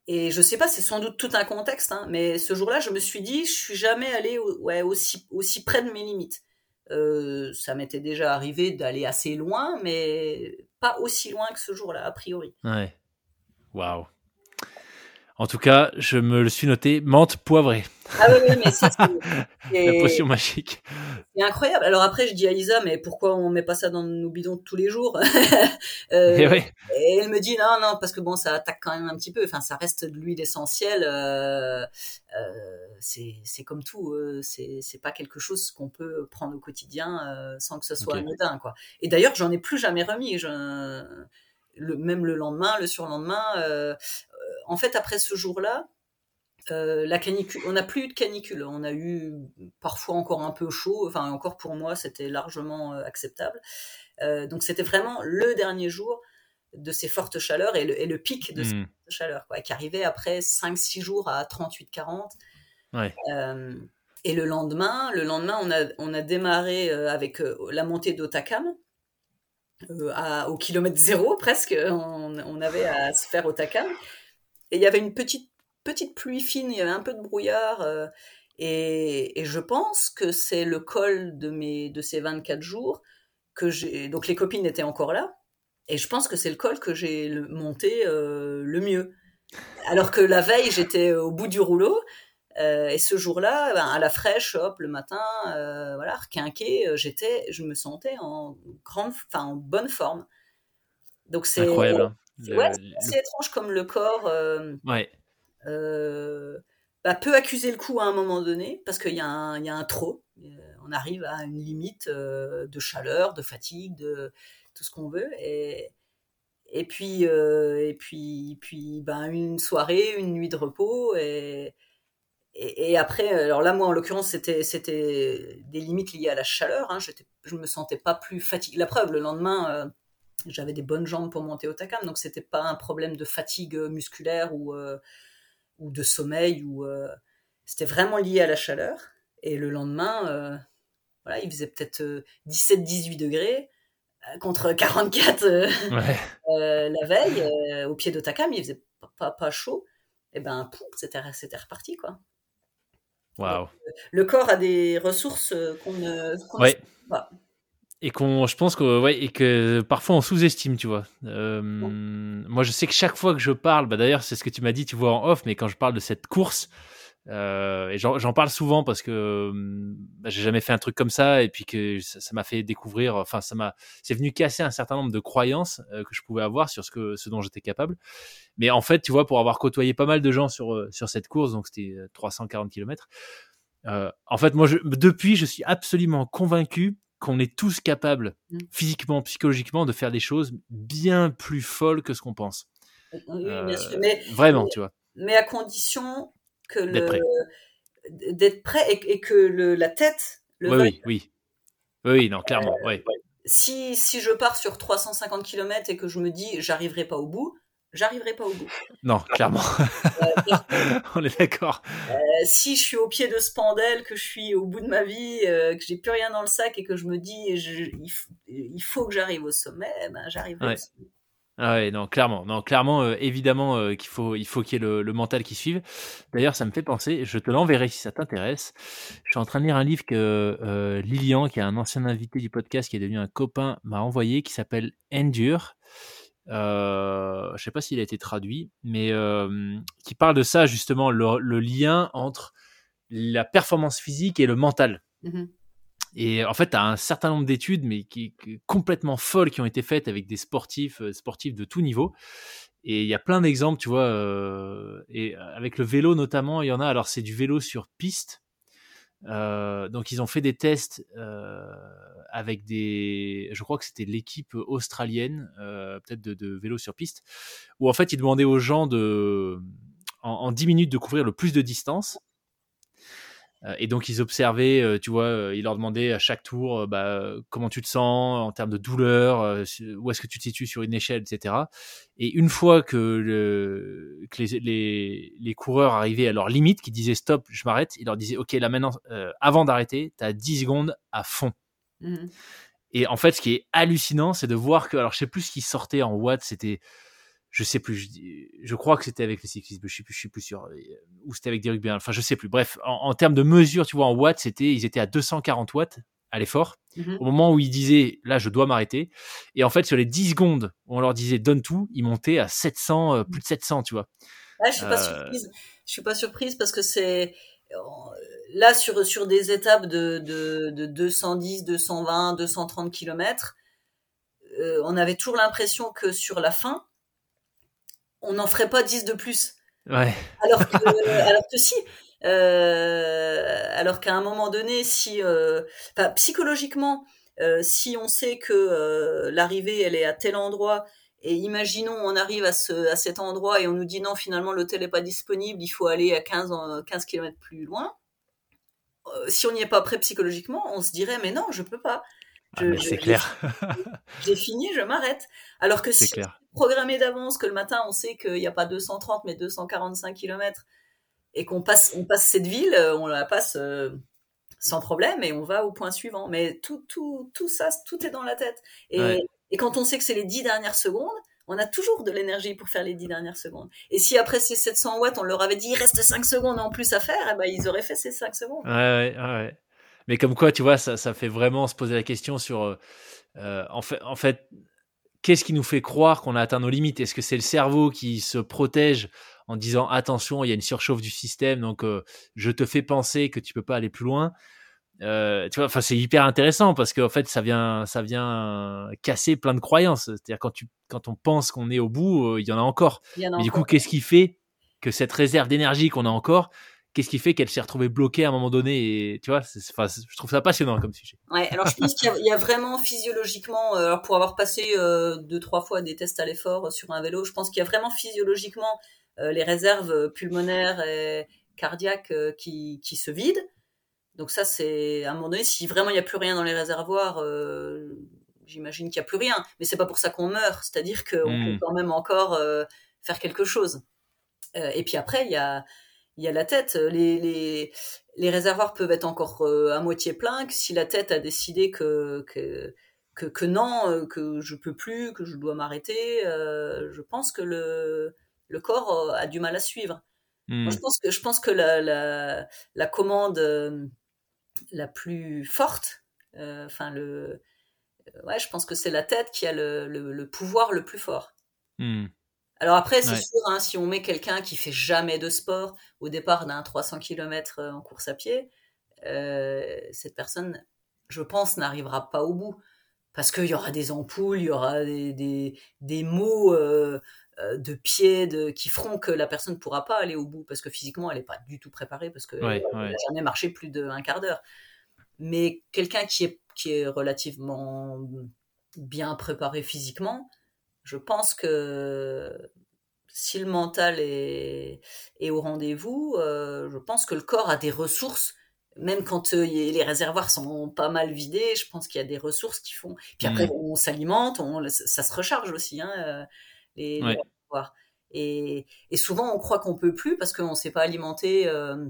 Et, je sais pas, c'est sans doute tout un contexte, hein, mais ce jour-là, je me suis dit, je suis jamais allé ouais, aussi, aussi près de mes limites. Euh, ça m'était déjà arrivé d'aller assez loin, mais pas aussi loin que ce jour-là, a priori. Ouais. Waouh. En tout cas, je me le suis noté, menthe poivrée. Ah oui, oui mais c'est [laughs] la potion magique. C'est incroyable. Alors après, je dis à Lisa, mais pourquoi on met pas ça dans nos bidons tous les jours? [laughs] Euh, et, et, elle me dit non, non, parce que bon, ça attaque quand même un petit peu. Enfin, ça reste de l'huile essentielle. Euh, euh, c'est comme tout. Euh, c'est pas quelque chose qu'on peut prendre au quotidien sans que ce soit anodin, quoi. Et d'ailleurs, j'en ai plus jamais remis. Je, le, même le lendemain, le surlendemain. Euh, en fait, après ce jour-là, euh, la canicule, on n'a plus eu de canicule. On a eu parfois encore un peu chaud. Enfin, encore pour moi, c'était largement euh, acceptable. Euh, donc, c'était vraiment le dernier jour de ces fortes chaleurs et le, pic de ces mmh. fortes chaleurs, quoi, qui arrivait après 5-6 jours à 38-40. et le lendemain, le lendemain, on a, on a démarré avec la montée d'Otakam. au kilomètre zéro presque, on, on, avait à se faire Otakam. Et il y avait une petite petite pluie fine, il y avait un peu de brouillard. Euh, et, je pense que c'est le col de, mes, de ces 24 jours que j'ai. Donc les copines étaient encore là. Et je pense que c'est le col que j'ai monté euh, le mieux. Alors que la veille, j'étais au bout du rouleau. Euh, et ce jour-là, ben, à la fraîche, hop, le matin, voilà, requinqué, j'étais, je me sentais en grande, en bonne forme. Donc c'est incroyable. Ouais, c'est étrange comme le corps. ouais euh, bah, peut accuser le coup à un moment donné, parce qu'il y, a un, y a un trop. Euh, on arrive à une limite euh, de chaleur, de fatigue, de tout ce qu'on veut. Et, et puis, et puis, puis ben, une soirée, une nuit de repos. Et, et, après, alors là, moi, en l'occurrence, c'était, c'était des limites liées à la chaleur. Hein. je me sentais pas plus fatiguée. La preuve, le lendemain, j'avais des bonnes jambes pour monter au Takam, donc c'était pas un problème de fatigue musculaire ou ou de sommeil, ou euh, c'était vraiment lié à la chaleur. Et le lendemain, euh, voilà, il faisait peut-être 17-18 euh, degrés contre 44 [laughs] la veille au pied d'Otakam, il faisait pas, pas, chaud. Et ben, c'était reparti quoi. Waouh. Le corps a des ressources qu'on ne ouais. pas et qu'on je pense que ouais et que parfois on sous-estime tu vois. Euh, moi je sais que chaque fois que je parle bah d'ailleurs c'est ce que tu m'as dit tu vois en off mais quand je parle de cette course euh, et j'en parle souvent parce que bah, j'ai jamais fait un truc comme ça et puis que ça m'a fait découvrir enfin ça m'a c'est venu casser un certain nombre de croyances euh, que je pouvais avoir sur ce que ce dont j'étais capable. Mais en fait tu vois pour avoir côtoyé pas mal de gens sur euh, sur cette course donc c'était 340 km en fait moi je, depuis je suis absolument convaincu qu'on est tous capables, mmh. physiquement, psychologiquement, de faire des choses bien plus folles que ce qu'on pense. Oui, bien sûr. Mais, vraiment, tu vois. Mais à condition que d'être prêt. et, que le, la tête le oui, oui, oui, oui, non, clairement, euh, Si, si je pars sur 350 km et que je me dis j'arriverai pas au bout, j'arriverai pas au bout. Non, clairement. [laughs] On est d'accord. Euh, si je suis au pied de ce pendel, que je suis au bout de ma vie, euh, que j'ai plus rien dans le sac et que je me dis il, faut que j'arrive au sommet, ben j'arriverai. Ah ouais, non, clairement, non, clairement, euh, évidemment qu'il faut, il faut qu'il y ait le, mental qui suive. D'ailleurs, ça me fait penser, je te l'enverrai si ça t'intéresse. Je suis en train de lire un livre que Lilian, qui est un ancien invité du podcast, qui est devenu un copain, m'a envoyé, qui s'appelle Endure. Euh, je sais pas s'il a été traduit, mais euh, qui parle de ça justement, le, lien entre la performance physique et le mental. Mmh et en fait, tu as un certain nombre d'études, mais qui, complètement folles, qui ont été faites avec des sportifs, euh, sportifs de tout niveau. Et il y a plein d'exemples, tu vois. Euh, et avec le vélo notamment, il y en a. Alors c'est du vélo sur piste. Euh, donc ils ont fait des tests euh, avec des, je crois que c'était l'équipe australienne, euh, peut-être de, vélo sur piste, où en fait ils demandaient aux gens de, en, en 10 minutes de couvrir le plus de distance. Euh, et donc ils observaient, euh, tu vois, euh, ils leur demandaient à chaque tour bah, comment tu te sens en termes de douleur, où est-ce que tu te situes sur une échelle, etc. Et une fois que, le, que les, les, les, coureurs arrivaient à leur limite, qui disaient stop, je m'arrête, ils leur disaient ok, là maintenant, avant d'arrêter, tu as 10 secondes à fond. Mmh Et en fait, ce qui est hallucinant, c'est de voir que, alors je sais plus ce qui sortait en watts, c'était, je sais plus, je, je crois que c'était avec les cyclistes, je suis plus, je suis plus sûr, euh, ou c'était avec des rugby, enfin je sais plus. Bref, en, en termes de mesure, tu vois, en watts, c'était, ils étaient à 240 watts à l'effort, Mhm. au moment où ils disaient, là, je dois m'arrêter. Et en fait, sur les 10 secondes où on leur disait donne tout, ils montaient à 700, euh, plus de 700, tu vois. Ouais, je suis pas Euh, surprise. Je suis pas surprise parce que c'est euh, là sur sur des étapes de de, de 210, 220, 230 kilomètres, euh, on avait toujours l'impression que sur la fin, on n'en ferait pas 10 de plus. Ouais, Alors que [laughs] alors que si. Euh, alors qu'à un moment donné, si euh, psychologiquement, euh, si on sait que l'arrivée elle est à tel endroit et imaginons on arrive à ce à cet endroit et on nous dit non finalement l'hôtel est pas disponible, il faut aller à 15 en- 15 km plus loin. Si on n'y est pas prêt psychologiquement, on se dirait mais non, je peux pas. Ah, c'est clair, [laughs] J'ai fini, je m'arrête. Alors que c'est si clair. programmé d'avance que le matin on sait qu'il n'y a pas 230 mais 245 km et qu'on passe on passe cette ville euh, on la passe euh, sans problème et on va au point suivant mais tout tout tout ça tout est dans la tête et, Ouais. et quand on sait que c'est les 10 dernières secondes on a toujours de l'énergie pour faire les 10 dernières secondes et si après ces 700 watts on leur avait dit il reste 5 secondes en plus à faire eh ben ils auraient fait ces 5 secondes ouais, ouais, ouais. Mais comme quoi, tu vois, ça, ça fait vraiment se poser la question sur, euh, euh, en fait, en fait, qu'est-ce qui nous fait croire qu'on a atteint nos limites? Est-ce que c'est le cerveau qui se protège en disant attention, il y a une surchauffe du système, donc euh, je te fais penser que tu peux pas aller plus loin? Euh, Tu vois, enfin, c'est hyper intéressant parce qu'en fait, ça vient, ça vient casser plein de croyances. C'est-à-dire quand tu, quand on pense qu'on est au bout, euh, il y en a encore. en Mais du coup, qu'est-ce qui fait que cette réserve d'énergie qu'on a encore, qu'est-ce qui fait qu'elle s'est retrouvée bloquée à un moment donné et, Tu vois, c'est- enfin, c'est- je trouve ça passionnant comme sujet. Ouais, alors je pense qu'il y, a- il y a vraiment physiologiquement, euh, alors pour avoir passé euh, deux trois fois des tests à l'effort euh, sur un vélo, je pense qu'il y a vraiment physiologiquement euh, les réserves pulmonaires et cardiaques euh, qui, qui se vident. Donc ça, c'est à un moment donné, si vraiment il n'y a plus rien dans les réservoirs, j'imagine qu'il n'y a plus rien. Mais c'est pas pour ça qu'on meurt, c'est-à-dire qu'on Mm. peut quand même encore faire quelque chose. Et puis après, il y a il y a la tête. Les, les, les réservoirs peuvent être encore euh, à moitié pleins. Que si la tête a décidé que, que, que, que non, euh, que je peux plus, que je dois m'arrêter, euh, je pense que le, le corps euh, a du mal à suivre. Hmm. Moi, je pense que, je pense que la, la, la commande euh, la plus forte, euh, enfin le, euh, ouais, je pense que c'est la tête qui a le, le, le pouvoir le plus fort. Hmm. Alors après, c'est Ouais. sûr, hein, si on met quelqu'un qui fait jamais de sport au départ d'un 300 km en course à pied, euh, cette personne, je pense, n'arrivera pas au bout. Parce qu'il y aura des ampoules, il y aura des, des, des mots euh, euh, de pied de, qui feront que la personne ne pourra pas aller au bout, parce que physiquement, elle n'est pas du tout préparée, parce qu'elle Ouais, n'a ouais. jamais marché plus d'un quart d'heure. Mais quelqu'un qui est, qui est relativement bien préparé physiquement, je pense que si le mental est, est au rendez-vous, euh, je pense que le corps a des ressources, même quand euh, y- les réservoirs sont pas mal vidés, je pense qu'il y a des ressources qui font. Puis après, Mm. on s'alimente, on, ça se recharge aussi, hein, euh, les, réservoirs. Et, et souvent, on croit qu'on peut plus parce qu'on ne s'est pas alimenté euh,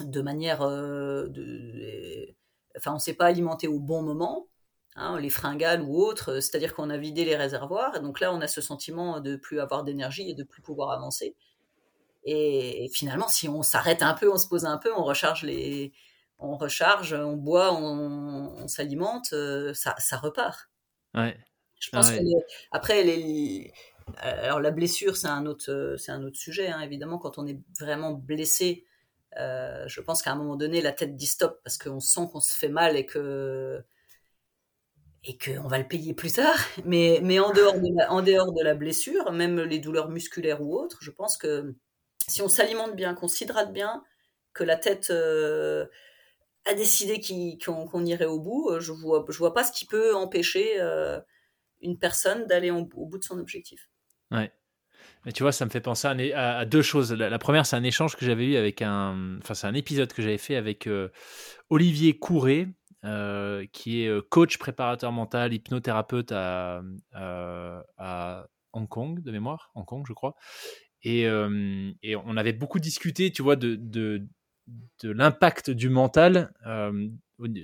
de manière, euh, de, enfin, on s'est pas alimenté au bon moment. Hein, les fringales ou autres, c'est-à-dire qu'on a vidé les réservoirs, et donc là on a ce sentiment de plus avoir d'énergie et de plus pouvoir avancer. Et, et finalement, si on s'arrête un peu, on se pose un peu, on recharge les, on recharge, on boit, on, on s'alimente, euh, ça, ça repart. Ouais. Je pense Ah ouais. que les- après les, alors la blessure c'est un autre, c'est un autre sujet hein, évidemment quand on est vraiment blessé. euh, je pense qu'à un moment donné, la tête dit stop parce qu'on sent qu'on se fait mal et que et qu'on va le payer plus tard. [laughs] Mais, mais en, dehors de la, en dehors de la blessure, même les douleurs musculaires ou autres, je pense que si on s'alimente bien, qu'on s'hydrate bien, que la tête euh, a décidé qu'on qu'on irait au bout, euh, je vois, je vois pas ce qui peut empêcher euh, une personne d'aller au, bout de son objectif. Ouais. Mais tu vois, ça me fait penser à, deux choses. La, première, c'est un échange que j'avais eu avec un. Enfin, c'est un épisode que j'avais fait avec Olivier Courret, euh, qui est euh, coach préparateur mental, hypnothérapeute à, à, Hong Kong, de mémoire. Hong Kong, je crois. Et, euh, on avait beaucoup discuté, tu vois, de, l'impact du mental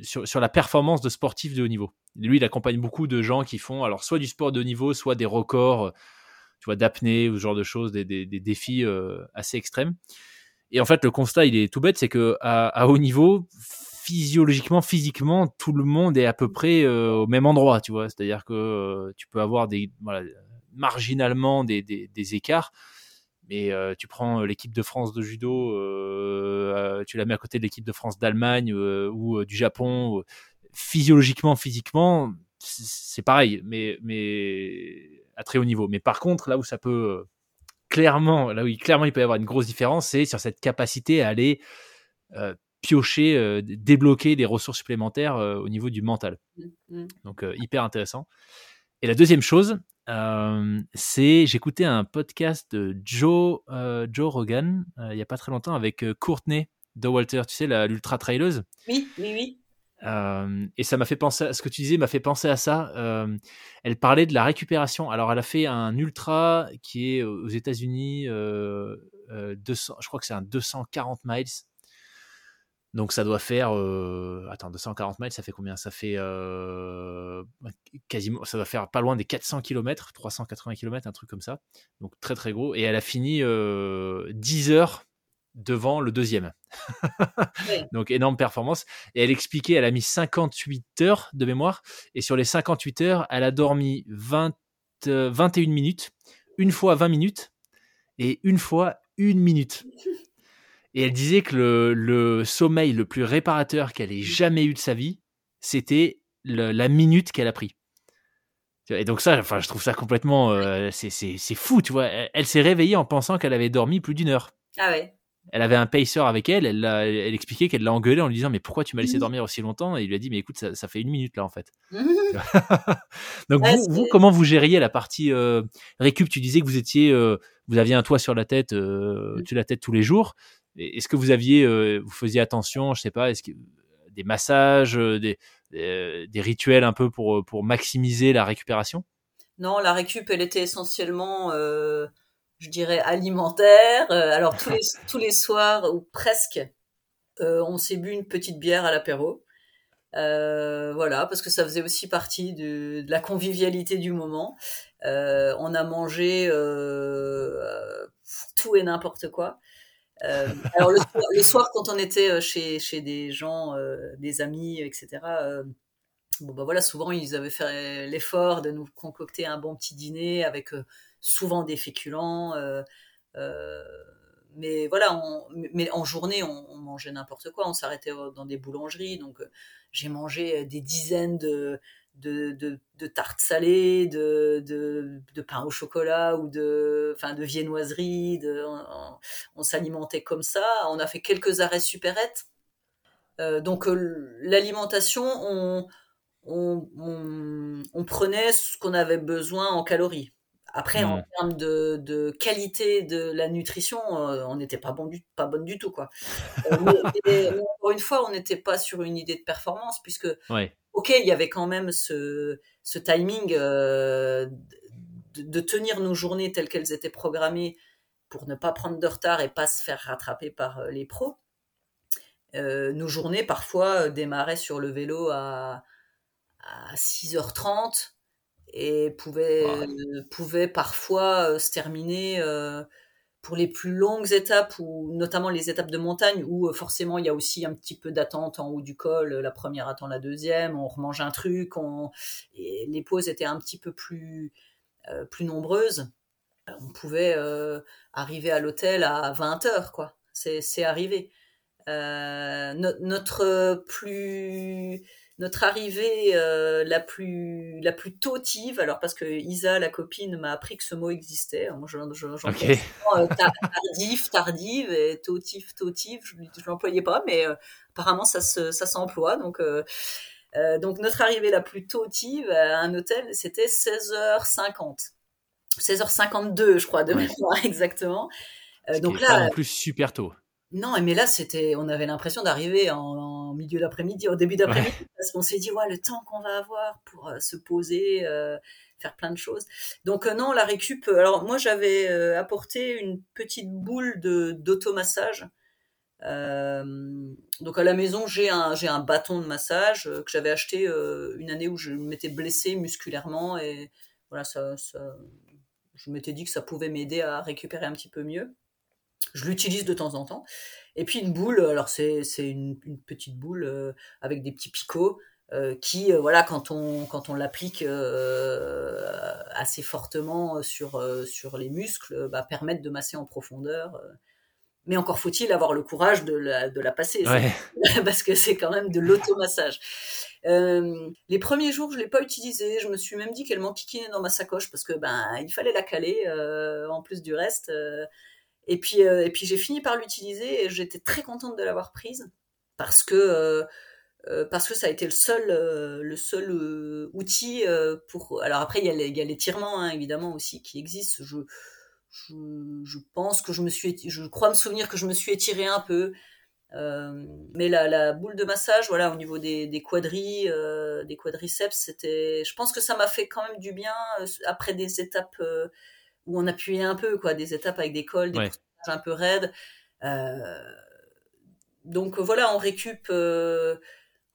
sur, la performance de sportifs de haut niveau. Lui, il accompagne beaucoup de gens qui font alors soit du sport de haut niveau, soit des records, tu vois, d'apnée ou ce genre de choses, des, défis assez extrêmes. Et en fait, le constat, il est tout bête, c'est que à, haut niveau, physiologiquement, physiquement, tout le monde est à peu près euh, au même endroit, tu vois. C'est-à-dire que euh, tu peux avoir des, voilà, marginalement des, des, écarts, mais euh, tu prends l'équipe de France de judo, tu la mets à côté de l'équipe de France d'Allemagne ou du Japon, physiologiquement, physiquement, c'est pareil, mais, mais à très haut niveau. Mais par contre, là où ça peut clairement, là où il, clairement il peut y avoir une grosse différence, c'est sur cette capacité à aller piocher, euh, débloquer des ressources supplémentaires euh, au niveau du mental. Mmh, mmh. Donc hyper intéressant. Et la deuxième chose, c'est j'écoutais un podcast de Joe, Joe Rogan il n'y a pas très longtemps avec Courtney de Walter, tu sais, l'ultra traileuse. Oui, oui, oui. Euh, et ça m'a fait penser à ce que tu disais, m'a fait penser à ça. Euh, elle parlait de la récupération. Alors, elle a fait un ultra qui est aux États-Unis, euh, 200, je crois que c'est un 240 miles. Donc, ça doit faire. Euh, attends, 240 miles, ça fait combien? Ça fait quasiment. Ça doit faire pas loin des 400 km, 380 km, un truc comme ça. Donc, très très gros. Et elle a fini 10 heures devant le deuxième. [laughs] Donc énorme performance. Et elle expliquait, elle a mis 58 heures de mémoire. Et sur les 58 heures, elle a dormi 20, 21 euh, minutes, une fois 20 minutes et une fois une minute. [laughs] Et elle disait que le, sommeil le plus réparateur qu'elle ait jamais eu de sa vie, c'était la minute qu'elle a pris. Et donc ça, enfin, je trouve ça complètement, euh, c'est fou, tu vois. Elle, s'est réveillée en pensant qu'elle avait dormi plus d'une heure. Ah ouais elle avait un pacer avec elle, elle, elle expliquait qu'elle l'a engueulé en lui disant mais pourquoi tu m'as laissé mmh. dormir aussi longtemps? Et il lui a dit mais écoute ça, fait une minute là en fait. [laughs] Donc vous, comment vous gériez la partie euh, récup? Tu disais que vous étiez, euh, vous aviez un toit sur la tête, euh, mmh. la tête tous les jours. Est-ce que vous aviez, euh, vous faisiez attention, je sais pas, des massages, des, des, rituels un peu pour maximiser la récupération? Non, la récup elle était essentiellement je dirais alimentaire. Euh, alors tous les tous les soirs ou presque, euh, on s'est bu une petite bière à l'apéro. Euh, voilà, parce que ça faisait aussi partie de, la convivialité du moment. Euh, on a mangé euh, tout et n'importe quoi. Euh, alors le soir, quand on était chez, chez des gens, des amis, etc., bon bah voilà, souvent ils avaient fait l'effort de nous concocter un bon petit dîner avec souvent des féculents. Euh, euh, mais voilà, mais en journée, on, mangeait n'importe quoi. On s'arrêtait dans des boulangeries. Donc, euh, j'ai mangé des dizaines de, de, de, tartes salées, de, de, de, pain au chocolat ou de, enfin, de viennoiseries. De, on, s'alimentait comme ça. On a fait quelques arrêts supérettes. donc, l'alimentation, on, on, on, prenait ce qu'on avait besoin en calories. Après, en termes de, de, qualité de la nutrition, euh, on n'était pas bon du, pas bonne du tout, quoi. Euh, encore une fois, on n'était pas sur une idée de performance, puisque, ok, il y avait quand même ce, ce timing euh, de, de, tenir nos journées telles qu'elles étaient programmées pour ne pas prendre de retard et pas se faire rattraper par les pros. nos journées, parfois, démarraient sur le vélo à, à 6h30 et pouvait parfois euh, se terminer euh, pour les plus longues étapes, ou notamment les étapes de montagne, où euh, forcément il y a aussi un petit peu d'attente en haut du col. La première attend la deuxième, on remange un truc, on... et les pauses étaient un petit peu plus, plus nombreuses. On pouvait arriver à l'hôtel à 20 heures, quoi. C'est arrivé. notre plus notre arrivée euh, la plus la plus tautive. Alors parce que Isa la copine m'a appris que ce mot existait. Moi j'en je, euh, tardif tardive et tautif tautive. Je, je l'employais pas mais euh, apparemment ça se ça s'emploie. Donc donc notre arrivée la plus tautive à un hôtel c'était 16h50 16h52 je crois de mémoire [laughs] exactement. Donc là en plus super tôt non, mais là, c'était, on avait l'impression d'arriver en, milieu d'après-midi, au début d'après-midi, parce qu'on s'est dit, ouais, le temps qu'on va avoir pour euh, se poser, euh, faire plein de choses. Donc euh, non, la récup. Alors moi, j'avais apporté une petite boule de d'automassage donc à la maison, j'ai un, j'ai un bâton de massage que j'avais acheté une année où je m'étais blessée musculairement et voilà, ça, ça je m'étais dit que ça pouvait m'aider à récupérer un petit peu mieux. Je l'utilise de temps en temps. Et puis une boule, alors c'est, c'est une, une, petite boule avec des petits picots euh, qui, euh, voilà, quand on, quand on l'applique euh, assez fortement sur, sur les muscles, bah, permettent de masser en profondeur. Mais encore faut-il avoir le courage de la, de la passer, [laughs] parce que c'est quand même de l'automassage. Euh, les premiers jours, je l'ai pas utilisée. Je me suis même dit qu'elle m'enquiquinait dans ma sacoche parce que ben il fallait la caler euh, en plus du reste. Et puis et puis j'ai fini par l'utiliser et j'étais très contente de l'avoir prise parce que euh, parce que ça a été le seul, euh, le seul euh, outil pour. Alors après, il y a l'étirement hein, évidemment aussi qui existe. Je, je, je, pense que je me suis, je crois me souvenir que je me suis étiré un peu. Euh, mais la, la, boule de massage, voilà, au niveau des, des quadris, euh, des quadriceps, c'était. Je pense que ça m'a fait quand même du bien après des étapes où on appuyait un peu, quoi, des étapes avec des cols, des ouais. un peu raides. donc voilà, on récup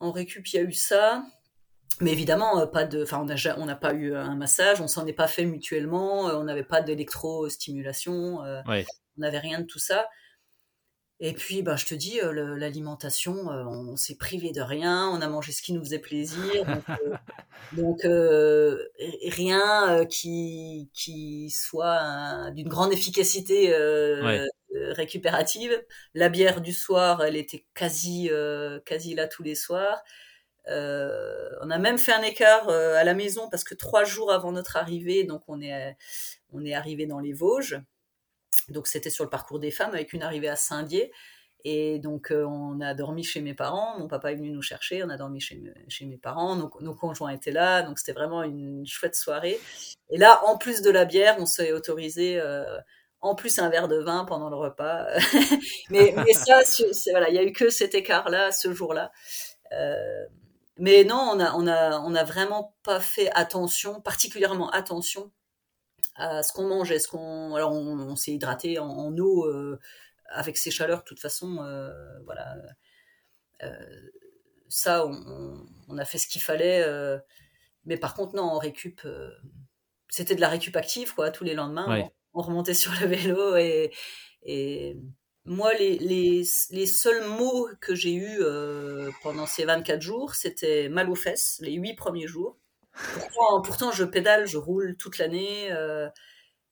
en récup, il y a eu ça. Mais évidemment, euh, pas de, enfin, on n'a on n'a pas eu un massage, on s'en est pas fait mutuellement, euh, on n'avait pas d'électrostimulation, euh, on n'avait rien de tout ça. Et puis, ben, je te dis, l'alimentation, on s'est privé de rien, on a mangé ce qui nous faisait plaisir. Donc, [laughs] rien qui, qui soit d'une grande efficacité récupérative. La bière du soir, elle était quasi, quasi là tous les soirs. Euh, on a même fait un écart euh, à la maison parce que trois jours avant notre arrivée, donc on est, on est arrivé dans les Vosges. Donc c'était sur le parcours des femmes avec une arrivée à Saint-Dié. Et donc euh, on a dormi chez mes parents. Mon papa est venu nous chercher. On a dormi chez, chez mes parents. Donc nos conjoints étaient là. Donc c'était vraiment une chouette soirée. Et là, en plus de la bière, on s'est autorisé en plus un verre de vin pendant le repas. [laughs] mais, mais ça, [laughs] voilà, il y a eu que cet écart-là ce jour-là. Euh, mais non, on a, on a, on a vraiment pas fait attention, particulièrement attention à ce qu'on mange. Est-ce qu'on, alors on, s'est hydraté en, eau euh, avec ces chaleurs de toute façon, euh, voilà. Euh, ça, on, on, a fait ce qu'il fallait. mais par contre, non, on récup. c'était de la récup active, quoi, tous les lendemains. On, remontait sur le vélo et, et moi, les, les, les, seuls mots que j'ai eus euh, pendant ces 24 jours, c'était mal aux fesses, les 8 premiers jours. Pourtant, je pédale, je roule toute l'année. Euh,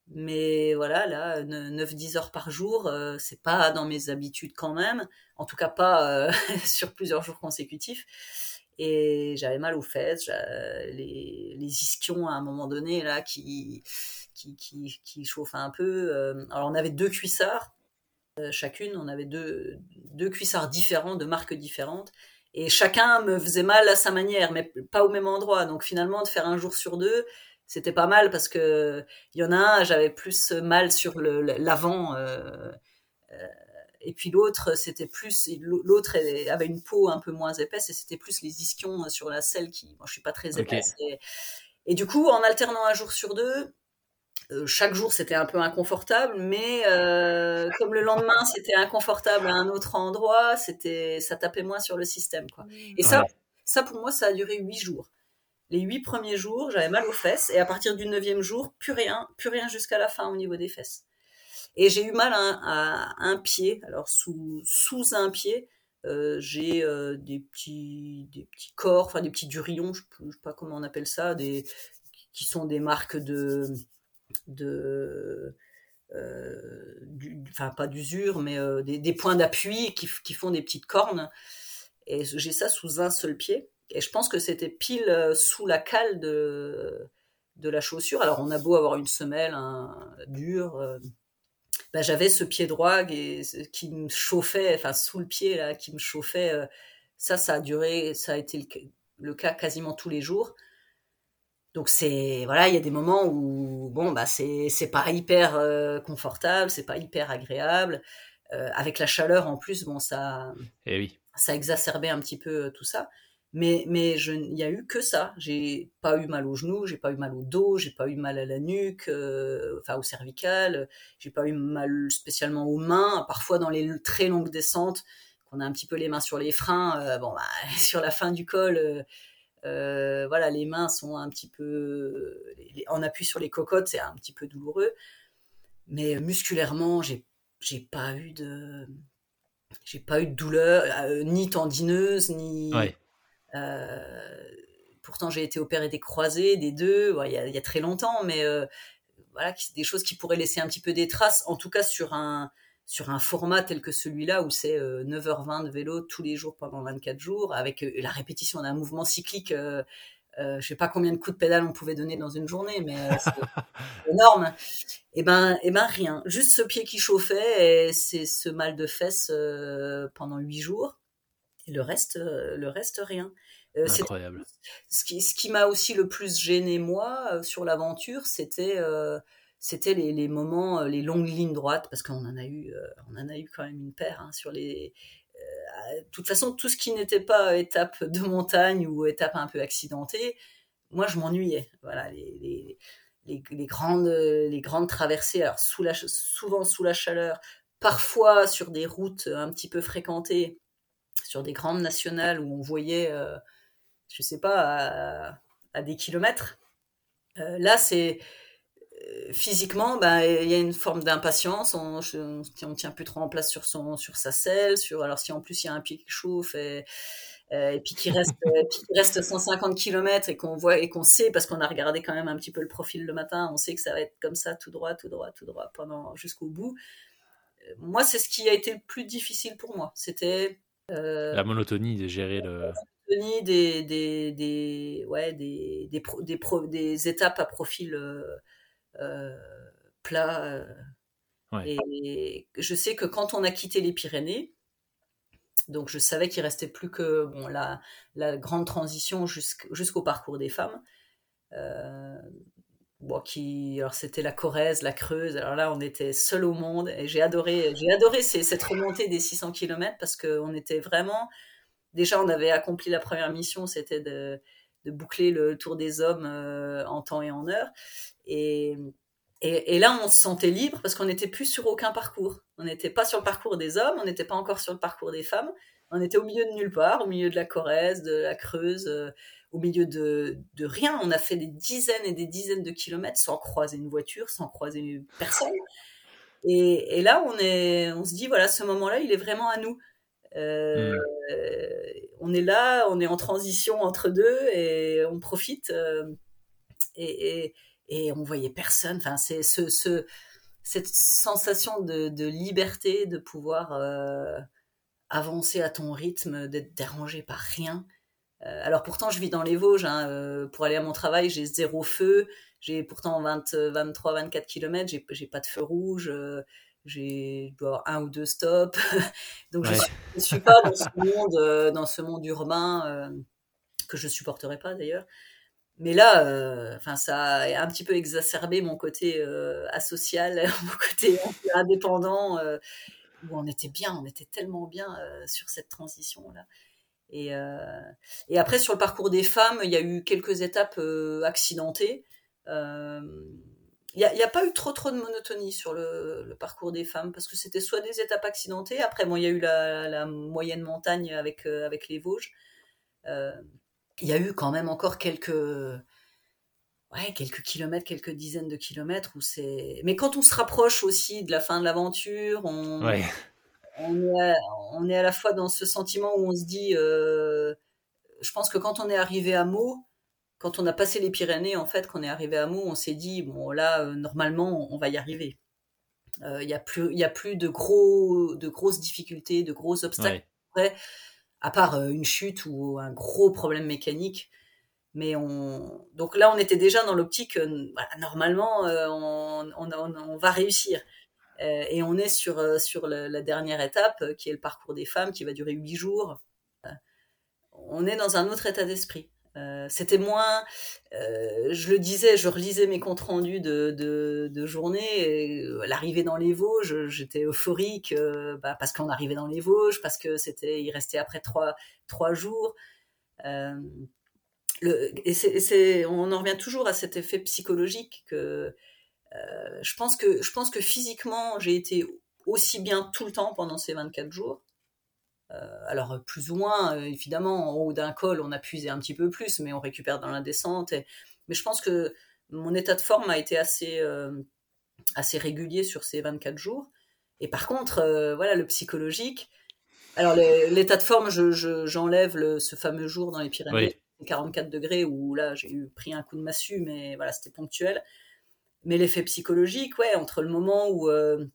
mais voilà, là, 9-10 heures par jour, euh, c'est pas dans mes habitudes quand même. En tout cas, pas [laughs] sur plusieurs jours consécutifs. Et j'avais mal aux fesses, les, les ischions à un moment donné, là, qui, qui, qui, qui chauffaient un peu. alors, on avait deux cuissards euh, chacune. On avait deux, deux cuissards différents, de marques différentes. Et chacun me faisait mal à sa manière, mais pas au même endroit. Donc finalement, de faire un jour sur deux, c'était pas mal parce que il y en a un, j'avais plus mal sur l'avant. Euh, euh, et puis l'autre, c'était plus, l'autre avait une peau un peu moins épaisse et c'était plus les ischions sur la selle qui, moi je suis pas très épaisse. Et, et, du coup, en alternant un jour sur deux, euh, chaque jour c'était un peu inconfortable, mais euh, comme le lendemain c'était inconfortable à un autre endroit, c'était ça tapait moins sur le système quoi. Et ça, ça pour moi ça a duré huit jours. Les huit premiers jours j'avais mal aux fesses et à partir du neuvième jour plus rien, plus rien jusqu'à la fin au niveau des fesses. Et j'ai eu mal à, un pied, alors sous sous un pied. Euh, j'ai euh, des petits des petits corps, enfin des petits durillons, je, je sais pas comment on appelle ça, des qui sont des marques de de euh, enfin pas d'usure, mais euh, des, points d'appui qui, qui, font des petites cornes. Et j'ai ça sous un seul pied. Et je pense que c'était pile euh, sous la cale de, de la chaussure. Alors on a beau avoir une semelle un, dure, ben, j'avais ce pied droit qui, qui, me chauffait, enfin sous le pied là, qui me chauffait. ça, ça a duré, ça a été le cas quasiment tous les jours. Donc c'est voilà, il y a des moments où bon bah c'est c'est pas hyper euh, confortable, c'est pas hyper agréable. Euh, avec la chaleur en plus, bon ça eh oui. ça exacerbait un petit peu euh, tout ça. Mais, mais je, il n'y a eu que ça. J'ai pas eu mal au genou, j'ai pas eu mal au dos, j'ai pas eu mal à la nuque, euh, enfin au cervical, j'ai pas eu mal spécialement aux mains. Parfois dans les très longues descentes, qu'on a un petit peu les mains sur les freins, bon, bah, [laughs] sur la fin du col, euh, euh, voilà, les mains sont un petit peu, en appui sur les cocottes, c'est un petit peu douloureux. Mais musculairement, j'ai, j'ai pas eu de, j'ai pas eu de douleur, ni tendineuse, ni. pourtant, j'ai été opéré des croisés, des deux, il y, a, y, a, très longtemps, mais voilà, des choses qui pourraient laisser un petit peu des traces, en tout cas sur un, sur un format tel que celui-là où c'est 9h20 euh, de vélo tous les jours pendant 24 jours avec euh, la répétition d'un mouvement cyclique euh, euh, je sais pas combien de coups de pédale on pouvait donner dans une journée, mais c'est [laughs] énorme. Et eh ben, et eh ben rien, juste ce pied qui chauffait et c'est ce mal de fesses pendant huit jours. Et le reste, le reste rien. Incroyable. Ce qui, ce qui m'a aussi le plus gêné moi sur l'aventure, c'était c'était les, les, moments, euh, les longues lignes droites, parce qu'on en a eu, euh, on en a eu quand même une paire hein, sur les. Euh, de toute façon, tout ce qui n'était pas étape de montagne ou étape un peu accidentée, moi je m'ennuyais. Voilà, les, les, les, grandes, les grandes traversées, alors sous la, souvent sous la chaleur, parfois sur des routes un petit peu fréquentées, sur des grandes nationales où on voyait, je sais pas, à des kilomètres. là, c'est physiquement, bah, il y a une forme d'impatience. On, on, tient plus trop en place sur son, sur sa selle. Sur, alors si en plus il y a un pied qui chauffe et, euh, et puis qui reste, [laughs] puis qui reste 150 km et qu'on voit et qu'on sait parce qu'on a regardé quand même un petit peu le profil le matin, on sait que ça va être comme ça, tout droit, tout droit, tout droit pendant jusqu'au bout. Euh, moi, c'est ce qui a été le plus difficile pour moi. C'était euh, la monotonie de gérer le. La monotonie des, des, des, ouais, des, des, des, des, étapes à profil. Euh, plat. Euh, et je sais que quand on a quitté les Pyrénées, donc je savais qu'il restait plus que bon, la, la grande transition jusqu'au parcours des femmes. Euh, bon, qui, alors c'était la Corrèze, la Creuse. Alors là, on était seul au monde et j'ai adoré, j'ai adoré cette remontée des 600 km parce qu'on était vraiment. Déjà, on avait accompli la première mission, c'était de, de boucler le tour des hommes euh, en temps et en heure. Et, et, là, on se sentait libre parce qu'on n'était plus sur aucun parcours. On n'était pas sur le parcours des hommes, on n'était pas encore sur le parcours des femmes. On était au milieu de nulle part, au milieu de la Corrèze, de la Creuse, euh, au milieu de, de, rien. On a fait des dizaines et des dizaines de kilomètres sans croiser une voiture, sans croiser personne. Et, et là, on, est, on se dit, voilà, ce moment-là, il est vraiment à nous. Euh, on est là, on est en transition entre deux et on profite. Euh, et, et, on voyait personne. Enfin, c'est ce, ce, cette sensation de, de, liberté, de pouvoir euh, avancer à ton rythme, d'être dérangé par rien. alors pourtant, je vis dans les Vosges. Hein, pour aller à mon travail, j'ai zéro feu. J'ai pourtant 20, 23, 24 km. J'ai pas de feu rouge j'ai avoir un ou deux stops. [laughs] Donc je, ne suis pas dans ce monde euh, dans ce monde urbain euh, que je supporterais pas d'ailleurs. Mais là euh, enfin ça a un petit peu exacerbé mon côté asocial [laughs] mon côté indépendant où on était bien on était tellement bien sur cette transition là et, et après sur le parcours des femmes il y a eu quelques étapes accidentées il n'y a, a, pas eu trop trop de monotonie sur le, le parcours des femmes parce que c'était soit des étapes accidentées, après bon il y a eu la, la moyenne montagne avec euh, avec les Vosges. Euh, il y a eu quand même encore quelques ouais quelques kilomètres, quelques dizaines de kilomètres où c'est. Mais quand on se rapproche aussi de la fin de l'aventure, on on, est à, on est à la fois dans ce sentiment où on se dit, euh, je pense que quand on est arrivé à Meaux quand on a passé les Pyrénées, en fait, qu'on est arrivé à Meaux, on s'est dit bon là, euh, normalement, on va y arriver. Il euh, n'y a plus, a plus de gros, de grosses difficultés, de gros obstacles. à part euh, une chute ou un gros problème mécanique. Mais on, donc là, on était déjà dans l'optique, normalement, on, on, on, va réussir. et on est sur sur la, dernière étape, qui est le parcours des femmes, qui va durer huit jours. on est dans un autre état d'esprit. Euh, c'était moins, euh, je le disais, je relisais mes comptes rendus de, de, journée. Euh, l'arrivée dans les Vosges, j'étais euphorique bah, parce qu'on arrivait dans les Vosges, parce que c'était, il restait après trois, trois jours. et c'est, on en revient toujours à cet effet psychologique que je pense que je pense que physiquement j'ai été aussi bien tout le temps pendant ces 24 jours. Alors plus ou moins, évidemment, en haut d'un col, on a puisé un petit peu plus, mais on récupère dans la descente. mais je pense que mon état de forme a été assez, assez régulier sur ces 24 jours. Et par contre, euh, voilà, le psychologique. Alors, l'état de forme, j'enlève je, ce fameux jour dans les Pyrénées, 44 degrés, où là, j'ai eu pris un coup de massue, mais voilà, c'était ponctuel. Mais l'effet psychologique, ouais, entre le moment où, euh,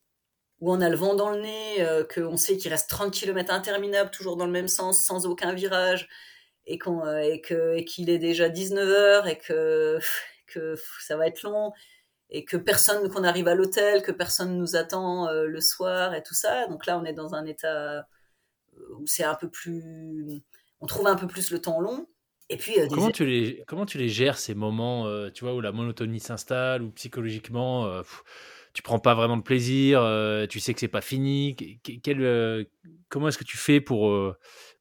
où on a le vent dans le nez, euh, qu'on sait qu'il reste 30 km interminables, toujours dans le même sens, sans aucun virage, et et qu'il est déjà 19h, et que, que ça va être long, et que personne, qu'on arrive à l'hôtel, que personne nous attend euh, le soir et tout ça. Donc là, on est dans un état euh, où c'est un peu plus, on trouve un peu plus le temps long. Et puis euh, comment tu les comment tu les gères ces moments, tu vois, où la monotonie s'installe, où psychologiquement tu prends pas vraiment de plaisir, tu sais que c'est pas fini. Quel, comment est-ce que tu fais pour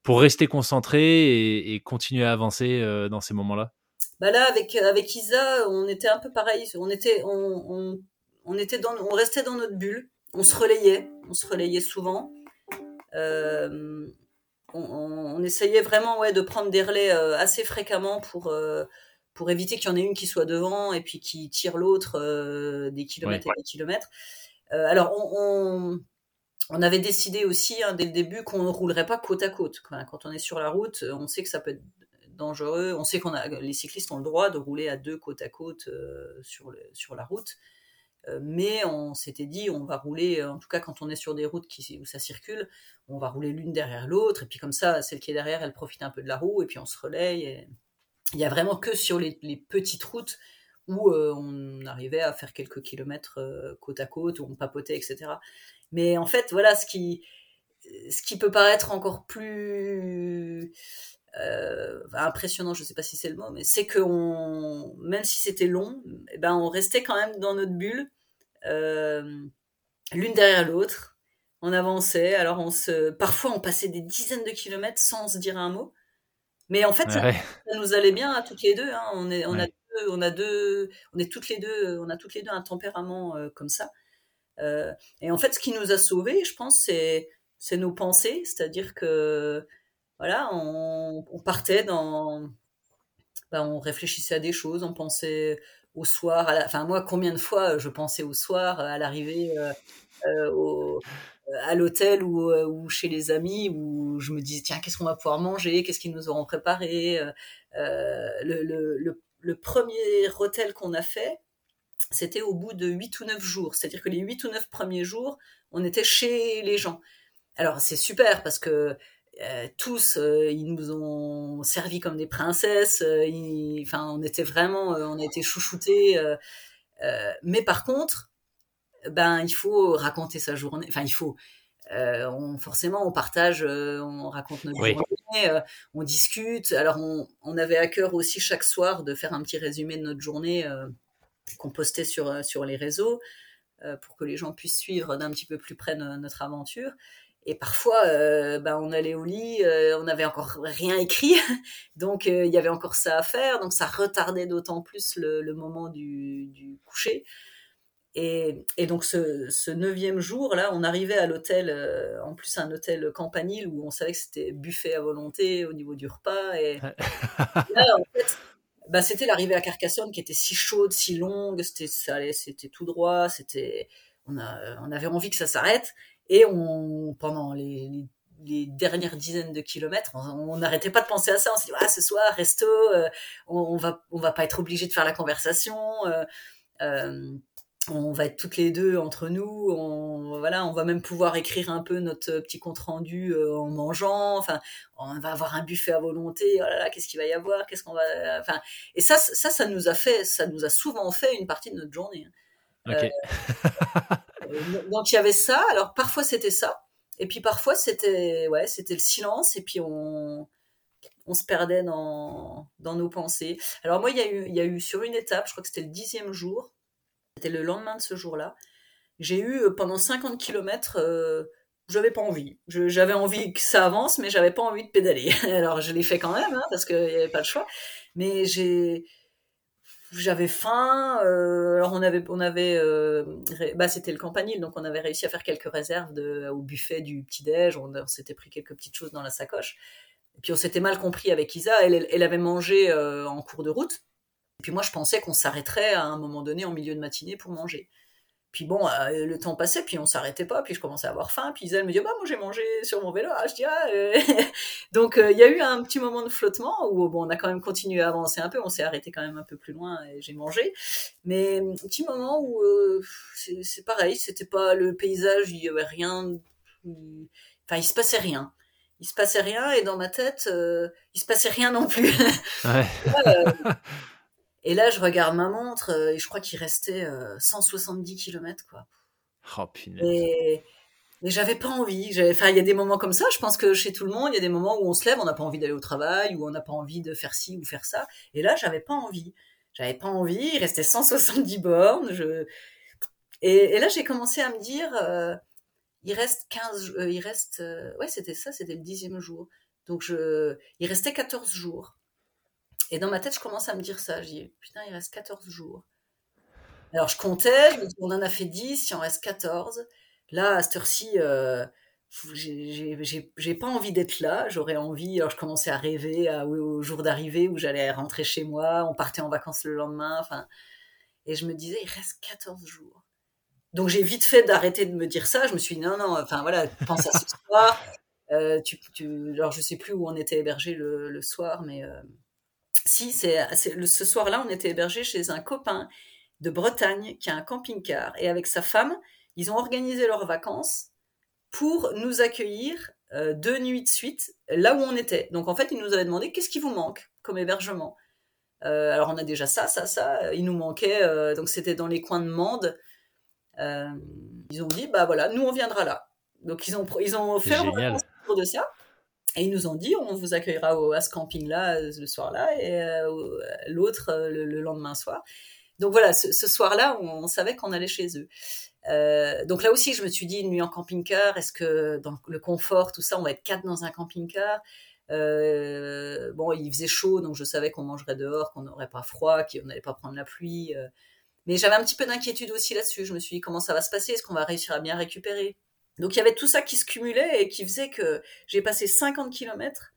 pour rester concentré et continuer à avancer dans ces moments-là? Bah là avec avec Isa on était un peu pareil. On était on, on, on restait dans notre bulle. On se relayait. On se relayait souvent. Euh, on, essayait vraiment ouais de prendre des relais euh, assez fréquemment pour euh, pour éviter qu'il y en ait une qui soit devant et puis qui tire l'autre des kilomètres et des kilomètres alors on, on, avait décidé aussi hein, dès le début qu'on ne roulerait pas côte à côte. Quand on est sur la route, on sait que ça peut être dangereux. On sait qu'on a les cyclistes ont le droit de rouler à deux côte à côte euh, sur, le, sur la route. Euh, mais on s'était dit, on va rouler, en tout cas quand on est sur des routes qui, où ça circule, on va rouler l'une derrière l'autre, et puis comme ça, celle qui est derrière, elle profite un peu de la roue, et puis on se relaye. Il y a vraiment que sur les, petites routes où euh, on arrivait à faire quelques kilomètres côte à côte, où on papotait, etc. Mais en fait, voilà, ce qui, ce qui peut paraître encore plus euh, impressionnant, je ne sais pas si c'est le mot, mais c'est que même si c'était long, eh ben on restait quand même dans notre bulle, euh, l'une derrière l'autre. On avançait, alors on se, parfois on passait des dizaines de kilomètres sans se dire un mot. Mais en fait, ça, nous allait bien à toutes les deux. Hein. On est, on a deux, on a deux, on est toutes les deux, on a toutes les deux un tempérament euh, comme ça. Euh, et en fait, ce qui nous a sauvés, je pense, c'est, c'est nos pensées, c'est-à-dire que voilà, on, partait dans, ben, on réfléchissait à des choses, on pensait au soir, à enfin moi combien de fois je pensais au soir à l'arrivée euh, euh, à l'hôtel ou, euh, ou, chez les amis où je me disais tiens qu'est-ce qu'on va pouvoir manger, qu'est-ce qu'ils nous auront préparé. Le, le, le, premier hôtel qu'on a fait, c'était au bout de 8 ou 9 jours, c'est-à-dire que les 8 ou 9 premiers jours, on était chez les gens. Alors c'est super parce que euh, tous, euh, ils nous ont servi comme des princesses. Euh, enfin, on était vraiment, on a été chouchoutés. mais par contre, ben, il faut raconter sa journée. Enfin, il faut. On, forcément, on partage, on raconte notre journée, on discute. Alors, on, on, avait à cœur aussi chaque soir de faire un petit résumé de notre journée qu'on postait sur, sur les réseaux pour que les gens puissent suivre d'un petit peu plus près notre aventure. Et parfois, euh, ben, on allait au lit, euh, on n'avait encore rien écrit, [laughs] donc euh, il y avait encore ça à faire, donc ça retardait d'autant plus le, moment du, coucher. Et, donc ce, neuvième jour, là, on arrivait à l'hôtel, en plus un hôtel campanile où on savait que c'était buffet à volonté au niveau du repas. Et [laughs] là, en fait, ben, c'était l'arrivée à Carcassonne qui était si chaude, si longue, c'était, c'était tout droit, c'était, on, on avait envie que ça s'arrête. Et on, pendant les, les, dernières dizaines de kilomètres, on n'arrêtait pas de penser à ça. On s'est dit, ah, ce soir, resto, euh, on, on, va, on va pas être obligé de faire la conversation. Euh, euh, on va être toutes les deux entre nous. On, voilà, on va même pouvoir écrire un peu notre petit compte rendu en mangeant. Enfin, on va avoir un buffet à volonté. Oh là là, qu'est-ce qu'il va y avoir Qu'est-ce qu'on va Enfin, et ça, ça, ça nous a fait, ça nous a souvent fait une partie de notre journée. Hein. Euh, donc il y avait ça. Alors parfois c'était ça, et puis parfois c'était ouais, c'était le silence, et puis on on se perdait dans, dans nos pensées. Alors moi, il y, a eu, il y a eu sur une étape, je crois que c'était le dixième jour, c'était le lendemain de ce jour-là, j'ai eu euh, pendant 50 km euh, j'avais pas envie. J'avais envie que ça avance, mais j'avais pas envie de pédaler. [laughs] Alors je l'ai fait quand même, hein, parce qu'il n'y avait pas le choix. Mais j'ai, j'avais faim. Euh, alors on avait, on avait, bah c'était le campanile, donc on avait réussi à faire quelques réserves au buffet du petit déj. On, s'était pris quelques petites choses dans la sacoche. Et puis on s'était mal compris avec Isa. Elle, elle avait mangé en cours de route. Et puis moi je pensais qu'on s'arrêterait à un moment donné en milieu de matinée pour manger. Puis bon, euh, le temps passait, puis on s'arrêtait pas, puis je commençais à avoir faim, puis Isabelle me dit, bah moi j'ai mangé sur mon vélo, ah, je dis, ah, euh. [laughs] donc euh, il y a eu un petit moment de flottement où bon, on a quand même continué à avancer un peu, on s'est arrêté quand même un peu plus loin et j'ai mangé, mais un petit moment où c'est pareil, c'était pas le paysage, il y avait rien, enfin il se passait rien. Il se passait rien et dans ma tête, il se passait rien non plus. Ouais. [laughs] [laughs] Et là, je regarde ma montre euh, et je crois qu'il restait 170 euh, km, quoi. Oh, punaise. Et, mais j'avais pas envie. Enfin, il y a des moments comme ça. Je pense que chez tout le monde, il y a des moments où on se lève, on n'a pas envie d'aller au travail, ou on n'a pas envie de faire ci ou faire ça. Et là, j'avais pas envie. J'avais pas envie. Il restait 170 bornes. Je... Et, là, j'ai commencé à me dire, euh, il reste 15, il reste, ouais, c'était ça, c'était le dixième jour. Donc je, il restait 14 jours. Et dans ma tête, je commence à me dire ça. Je dis, putain, il reste 14 jours. Alors je comptais, on en a fait 10, il en reste 14. Là, à cette heure-ci, euh, j'ai pas envie d'être là. J'aurais envie, alors je commençais à rêver au jour d'arrivée où j'allais rentrer chez moi, on partait en vacances le lendemain. Enfin, et je me disais, il reste 14 jours. Donc j'ai vite fait d'arrêter de me dire ça. Je me suis dit, non, non, enfin voilà, pense à ce soir. Euh, tu, alors je sais plus où on était hébergé le, soir, mais euh, si, c'est ce soir-là, on était hébergé chez un copain de Bretagne qui a un camping-car. Et avec sa femme, ils ont organisé leurs vacances pour nous accueillir euh, deux nuits de suite là où on était. Donc en fait, ils nous avaient demandé qu'est-ce qui vous manque comme hébergement? Euh, alors on a déjà ça, ça, ça. Il nous manquait, euh, donc c'était dans les coins de Mende. ils ont dit, bah voilà, nous on viendra là. Donc ils ont, ils ont fait un de ça. Et ils nous ont dit, on vous accueillera au, à ce camping-là euh, le soir-là et euh, l'autre euh, le, lendemain soir. Donc voilà, ce, soir-là, on, savait qu'on allait chez eux. donc là aussi, je me suis dit, une nuit en camping-car, est-ce que dans le confort, tout ça, on va être quatre dans un camping-car? Bon, il faisait chaud, donc je savais qu'on mangerait dehors, qu'on n'aurait pas froid, qu'on n'allait pas prendre la pluie. mais j'avais un petit peu d'inquiétude aussi là-dessus. Je me suis dit, comment ça va se passer? Est-ce qu'on va réussir à bien récupérer? Donc il y avait tout ça qui se cumulait et qui faisait que j'ai passé 50 km.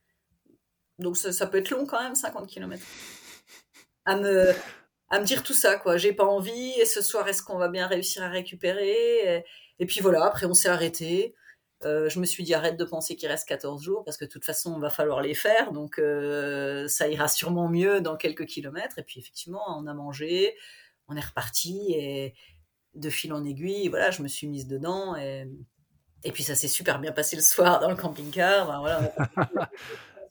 Donc ça, peut être long quand même, 50 km. À me, dire tout ça, quoi. J'ai pas envie, et ce soir, est-ce qu'on va bien réussir à récupérer et, puis voilà, après on s'est arrêté. Euh, je me suis dit arrête de penser qu'il reste 14 jours parce que de toute façon on va falloir les faire donc euh, ça ira sûrement mieux dans quelques kilomètres et puis effectivement on a mangé on est reparti et de fil en aiguille voilà je me suis mise dedans et, et puis ça s'est super bien passé le soir dans le camping-car. voilà,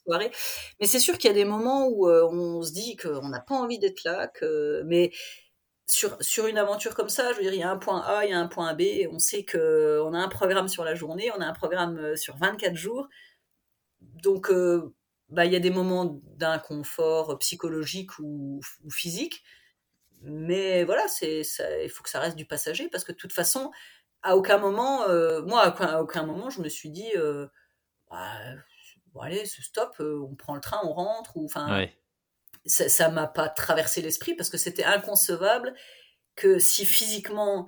soirée. Mais c'est sûr qu'il y a des moments où euh, on se dit qu'on n'a pas envie d'être là, que... mais sur, sur une aventure comme ça, je veux dire, il y a un point A, il y a un point B, on sait qu'on a un programme sur la journée, on a un programme euh, sur 24 jours. Donc, euh, bah, il y a des moments d'inconfort psychologique ou, ou, physique. Mais voilà, il faut que ça reste du passager parce que de toute façon, à aucun moment, euh, moi, à aucun, moment, je me suis dit, euh, bah, bon, allez, stop, euh, on prend le train, on rentre, ou enfin, ça m'a pas traversé l'esprit parce que c'était inconcevable que si physiquement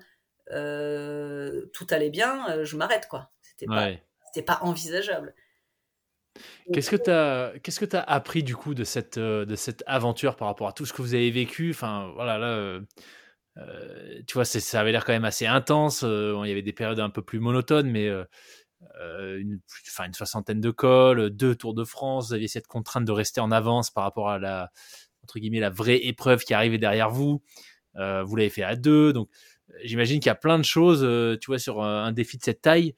tout allait bien, je m'arrête, quoi. C'était pas, pas envisageable. Qu'est-ce que tu as, qu'est-ce que as appris du coup de cette, de cette aventure par rapport à tout ce que vous avez vécu? Enfin, voilà, là, euh, tu vois, ça avait l'air quand même assez intense. Euh, il y avait des périodes un peu plus monotones, mais euh, une, soixantaine de cols, deux Tours de France. Vous aviez cette contrainte de rester en avance par rapport à la, entre guillemets, la vraie épreuve qui arrivait derrière vous. vous l'avez fait à deux, donc j'imagine qu'il y a plein de choses, tu vois, sur un, défi de cette taille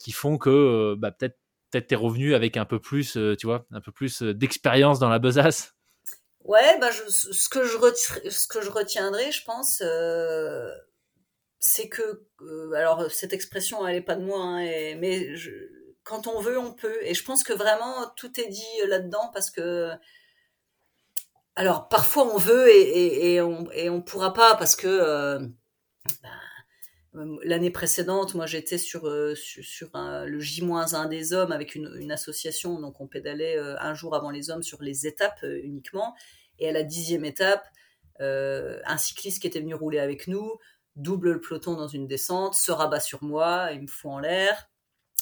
qui font que bah, peut-être peut-être t'es revenu avec un peu plus, tu vois, un peu plus d'expérience dans la besace. Ouais, bah je, ce que je ce que je retiendrai, je pense, euh, c'est que euh, alors cette expression elle est pas de moi, hein, mais je, quand on veut, on peut. Et je pense que vraiment tout est dit là-dedans parce que alors parfois on veut et, et, et on et on pourra pas parce que euh, bah, L'année précédente, moi j'étais sur, sur, le J-1 des hommes avec une, une, association, donc on pédalait un jour avant les hommes sur les étapes uniquement. Et à la dixième étape, un cycliste qui était venu rouler avec nous double le peloton dans une descente, se rabat sur moi, il me fout en l'air.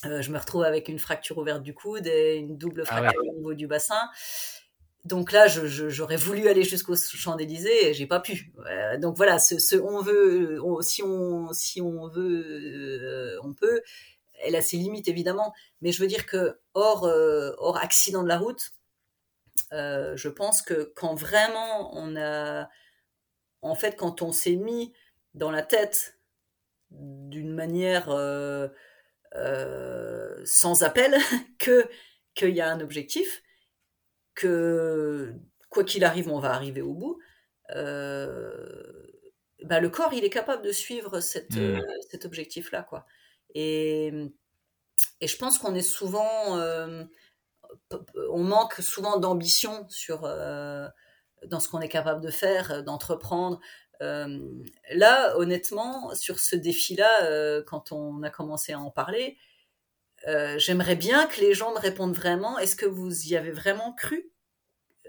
je me retrouve avec une fracture ouverte du coude et une double ah fracture au niveau du bassin donc là, j'aurais voulu aller jusqu'au Champs-Élysées j'ai pas pu. Euh, donc voilà, ce, on veut, si on si on veut, euh, on peut. Elle a ses limites évidemment, mais je veux dire que hors euh, hors accident de la route, je pense que quand vraiment on a, en fait, quand on s'est mis dans la tête d'une manière sans appel [laughs] que qu'il y a un objectif que quoi qu'il arrive, on va arriver au bout. Euh, bah, le corps, il est capable de suivre cette, mmh. euh, cet objectif-là, quoi. Et, et je pense qu'on est souvent, euh, on manque souvent d'ambition sur dans ce qu'on est capable de faire, d'entreprendre. là, honnêtement, sur ce défi-là, quand on a commencé à en parler, euh, j'aimerais bien que les gens me répondent vraiment. Est-ce que vous y avez vraiment cru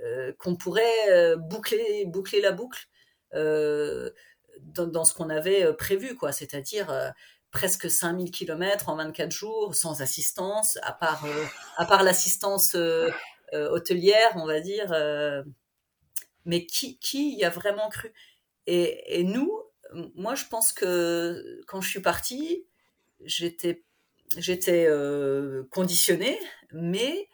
euh, qu'on pourrait euh, boucler, boucler la boucle dans, ce qu'on avait prévu, quoi? C'est-à-dire presque 5000 km en 24 jours sans assistance, à part, à part l'assistance hôtelière, on va dire. mais qui, qui y a vraiment cru? Et, et nous, moi, je pense que quand je suis partie, j'étais j'étais euh, conditionnée, mais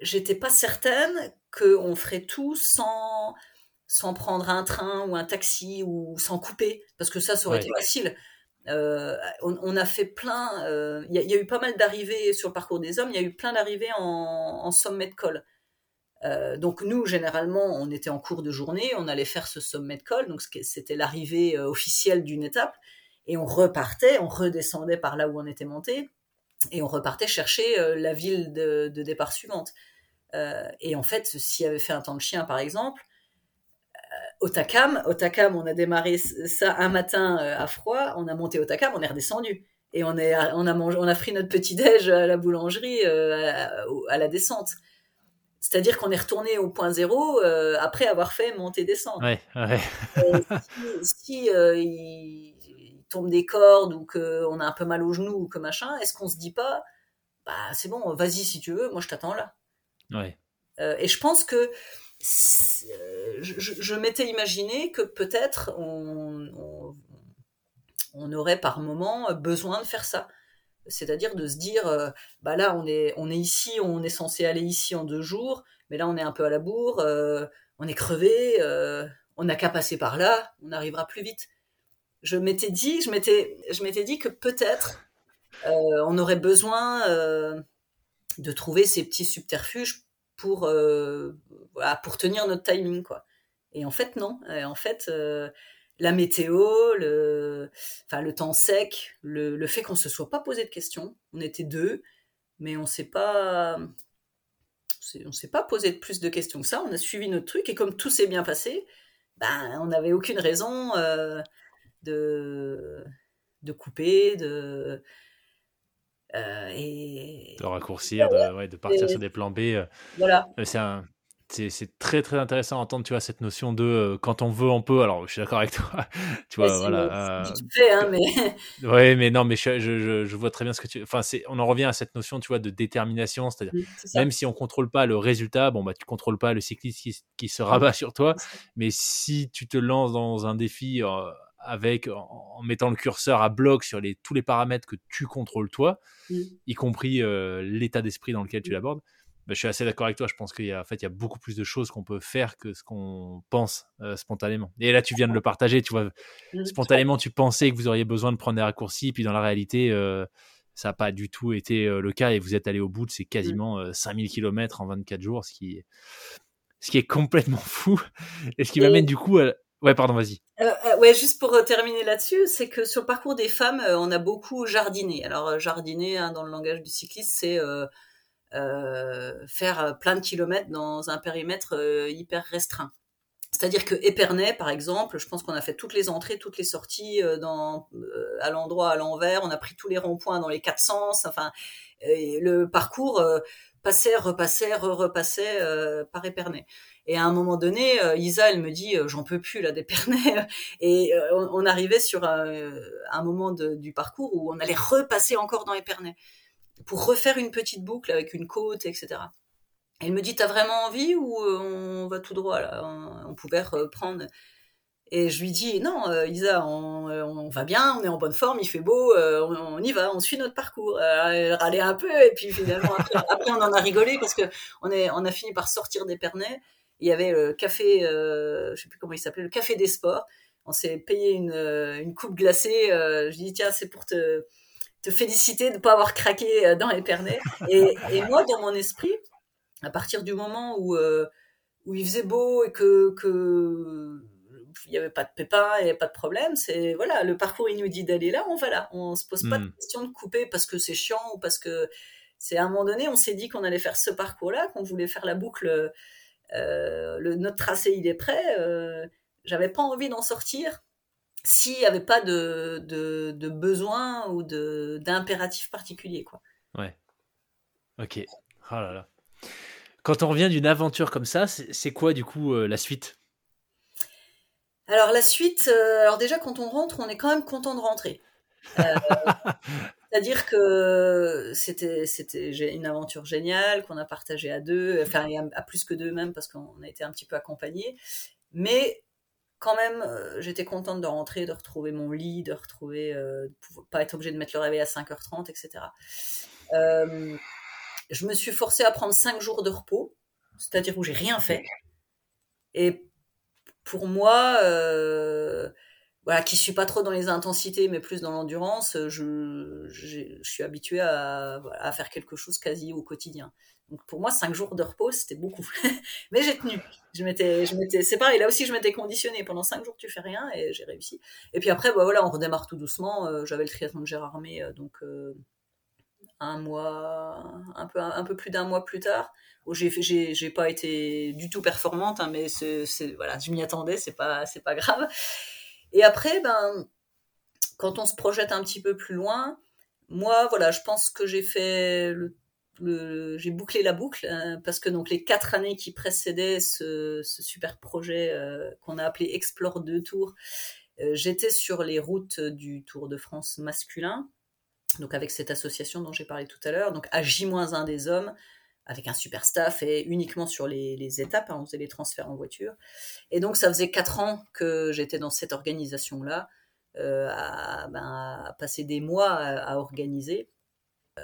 j'étais pas certaine qu'on ferait tout sans, sans prendre un train ou un taxi ou sans couper, parce que ça, ça aurait été facile. Euh, on, a fait plein, euh, il y, a eu pas mal d'arrivées sur le parcours des hommes, il y a eu plein d'arrivées en, sommet de col. donc nous, généralement, on était en cours de journée, on allait faire ce sommet de col, donc c'était l'arrivée officielle d'une étape et on repartait, on redescendait par là où on était monté, et on repartait chercher euh, la ville de, départ suivante. Euh, et en fait, s'il avait fait un temps de chien, par exemple, euh, au Takam, au Takam, on a démarré ça un matin à froid, on a monté au Takam, on est redescendu. Et on, est, on, a mangé, on a pris notre petit déj à la boulangerie à, la descente. C'est-à-dire qu'on est retourné au point zéro après avoir fait. Ouais, ouais. si, tombe des cordes ou qu'on a un peu mal au genou ou que machin, est-ce qu'on se dit pas, bah c'est bon, vas-y si tu veux, moi je t'attends là. Ouais. Euh, et je pense que euh, je, m'étais imaginé que peut-être on, on, aurait par moment besoin de faire ça. C'est-à-dire de se dire, euh, bah là on est, on est ici, on est censé aller ici en deux jours, mais là on est un peu à la bourre, on est crevé, on n'a qu'à passer par là, on arrivera plus vite je m'étais dit, je m'étais, je m'étais dit que peut-être euh, on aurait besoin euh, de trouver ces petits subterfuges pour euh, pour tenir notre timing quoi. Et en fait non. en fait la météo, le, enfin le temps sec, le, le fait qu'on se soit pas posé de questions. On était deux, mais on s'est pas on s'est pas posé de plus de questions que ça. On a suivi notre truc et comme tout s'est bien passé, ben on n'avait aucune raison de, de couper, de. Euh, et... De raccourcir, de, ouais, de partir sur des plans B. Euh, voilà. Euh, c'est un c'est très très intéressant d'entendre tu vois cette notion de quand on veut on peut alors je suis d'accord avec [laughs] toi tu vois voilà euh, fais, hein, mais [laughs] ouais mais non mais je, je, je, vois très bien ce que tu enfin c'est on en revient à cette notion tu vois de détermination c'est-à-dire même si on contrôle pas le résultat bon bah tu contrôles pas le cycliste qui, qui se rabat [laughs] sur toi mais si tu te lances dans un défi avec en, mettant le curseur à bloc sur les, tous les paramètres que tu contrôles toi, mmh. y compris euh, l'état d'esprit dans lequel tu mmh. l'abordes. Bah, je suis assez d'accord avec toi. Je pense qu'il y a, en fait, il y a beaucoup plus de choses qu'on peut faire que ce qu'on pense euh, spontanément. Et là, tu viens de le partager. Tu vois, mmh. spontanément, tu pensais que vous auriez besoin de prendre des raccourcis, puis dans la réalité, euh, ça n'a pas du tout été le cas. Et vous êtes allé au bout de ces quasiment 5000 km en 24 jours, ce qui, ce qui est complètement [laughs] fou. Et ce qui m'amène du coup à, Ouais, pardon, vas-y. Euh, euh, ouais, juste pour euh, terminer là-dessus, c'est que sur le parcours des femmes, on a beaucoup jardiné. Alors, jardiner, hein, dans le langage du cycliste, c'est faire plein de kilomètres dans un périmètre hyper restreint. C'est-à-dire que Épernay, par exemple, je pense qu'on a fait toutes les entrées, toutes les sorties à l'endroit, à l'envers. On a pris tous les ronds-points dans les quatre sens. Enfin, le parcours passait, repassait, repassait par Épernay. Et à un moment donné, euh, Isa, elle me dit, euh, j'en peux plus là d'Épernay. [laughs] Et euh, on, arrivait sur un, moment du parcours où on allait repasser encore dans Épernay pour refaire une petite boucle avec une côte, etc. Elle me dit, t'as vraiment envie ou on va tout droit là? On, pouvait reprendre. Et je lui dis, non, Isa, on, va bien, on est en bonne forme, il fait beau, on, y va, on suit notre parcours. elle râlait un peu, et puis finalement, [laughs] après, on en a rigolé parce que on, est, on a fini par sortir d'Épernay il y avait le café, euh, je sais plus comment il s'appelait, le café des sports. On s'est payé une, euh, une coupe glacée. Euh, je dis tiens, c'est pour te, te féliciter de ne pas avoir craqué dans Épernay. Et, et moi, dans mon esprit, à partir du moment où, où il faisait beau et que, que il n'y avait pas de pépins, il n'y avait pas de problème. C'est voilà, le parcours il nous dit d'aller là, on va là. On se pose pas de hmm. question de couper parce que c'est chiant ou parce que c'est à un moment donné, on s'est dit qu'on allait faire ce parcours-là, qu'on voulait faire la boucle le, notre tracé il est prêt, euh, j'avais pas envie d'en sortir s'il n'y avait pas de, de, besoin ou d'impératif particulier. Quoi. Ouais. Ok. Oh là là. Quand on revient d'une aventure comme ça, c'est quoi du coup euh, la suite? Alors la suite, alors déjà quand on rentre, on est quand même content de rentrer. [laughs] C'est-à-dire que c'était c'était une aventure géniale qu'on a partagée à deux, enfin à plus que deux même parce qu'on a été un petit peu accompagnés. Mais quand même, euh, j'étais contente de rentrer, de retrouver mon lit, de retrouver, euh, pas être obligée de mettre le réveil à 5h30, etc. Euh, je me suis forcée à prendre 5 jours de repos, c'est-à-dire où j'ai rien fait. Et pour moi, voilà, qui suis pas trop dans les intensités, mais plus dans l'endurance, euh, je, je, suis habituée à, à, faire quelque chose quasi au quotidien. Donc pour moi, cinq jours de repos, c'était beaucoup. [laughs] mais j'ai tenu. Je m'étais, je m'étais, c'est pareil. Là aussi, je m'étais conditionnée. Pendant cinq jours, tu fais rien, et j'ai réussi. Et puis après, bah voilà, on redémarre tout doucement. Euh, j'avais le triathlon de Gérardmer, euh, donc un mois, un peu, un, peu plus d'un mois plus tard. Où j'ai, j'ai, j'ai pas été du tout performante, hein, mais c'est, voilà, je m'y attendais. C'est pas, c'est pas grave. Et après, ben, quand on se projette un petit peu plus loin, moi, voilà, je pense que j'ai fait j'ai bouclé la boucle hein, parce que donc les quatre années qui précédaient ce, super projet euh, qu'on a appelé Explore deux tours, euh, j'étais sur les routes du Tour de France masculin, donc avec cette association dont j'ai parlé tout à l'heure, donc à J-1 des hommes, avec un super staff et uniquement sur les, étapes. Hein, on faisait les transferts en voiture. Et donc, ça faisait quatre ans que j'étais dans cette organisation-là, euh, ben, à, passer des mois à, organiser. Euh,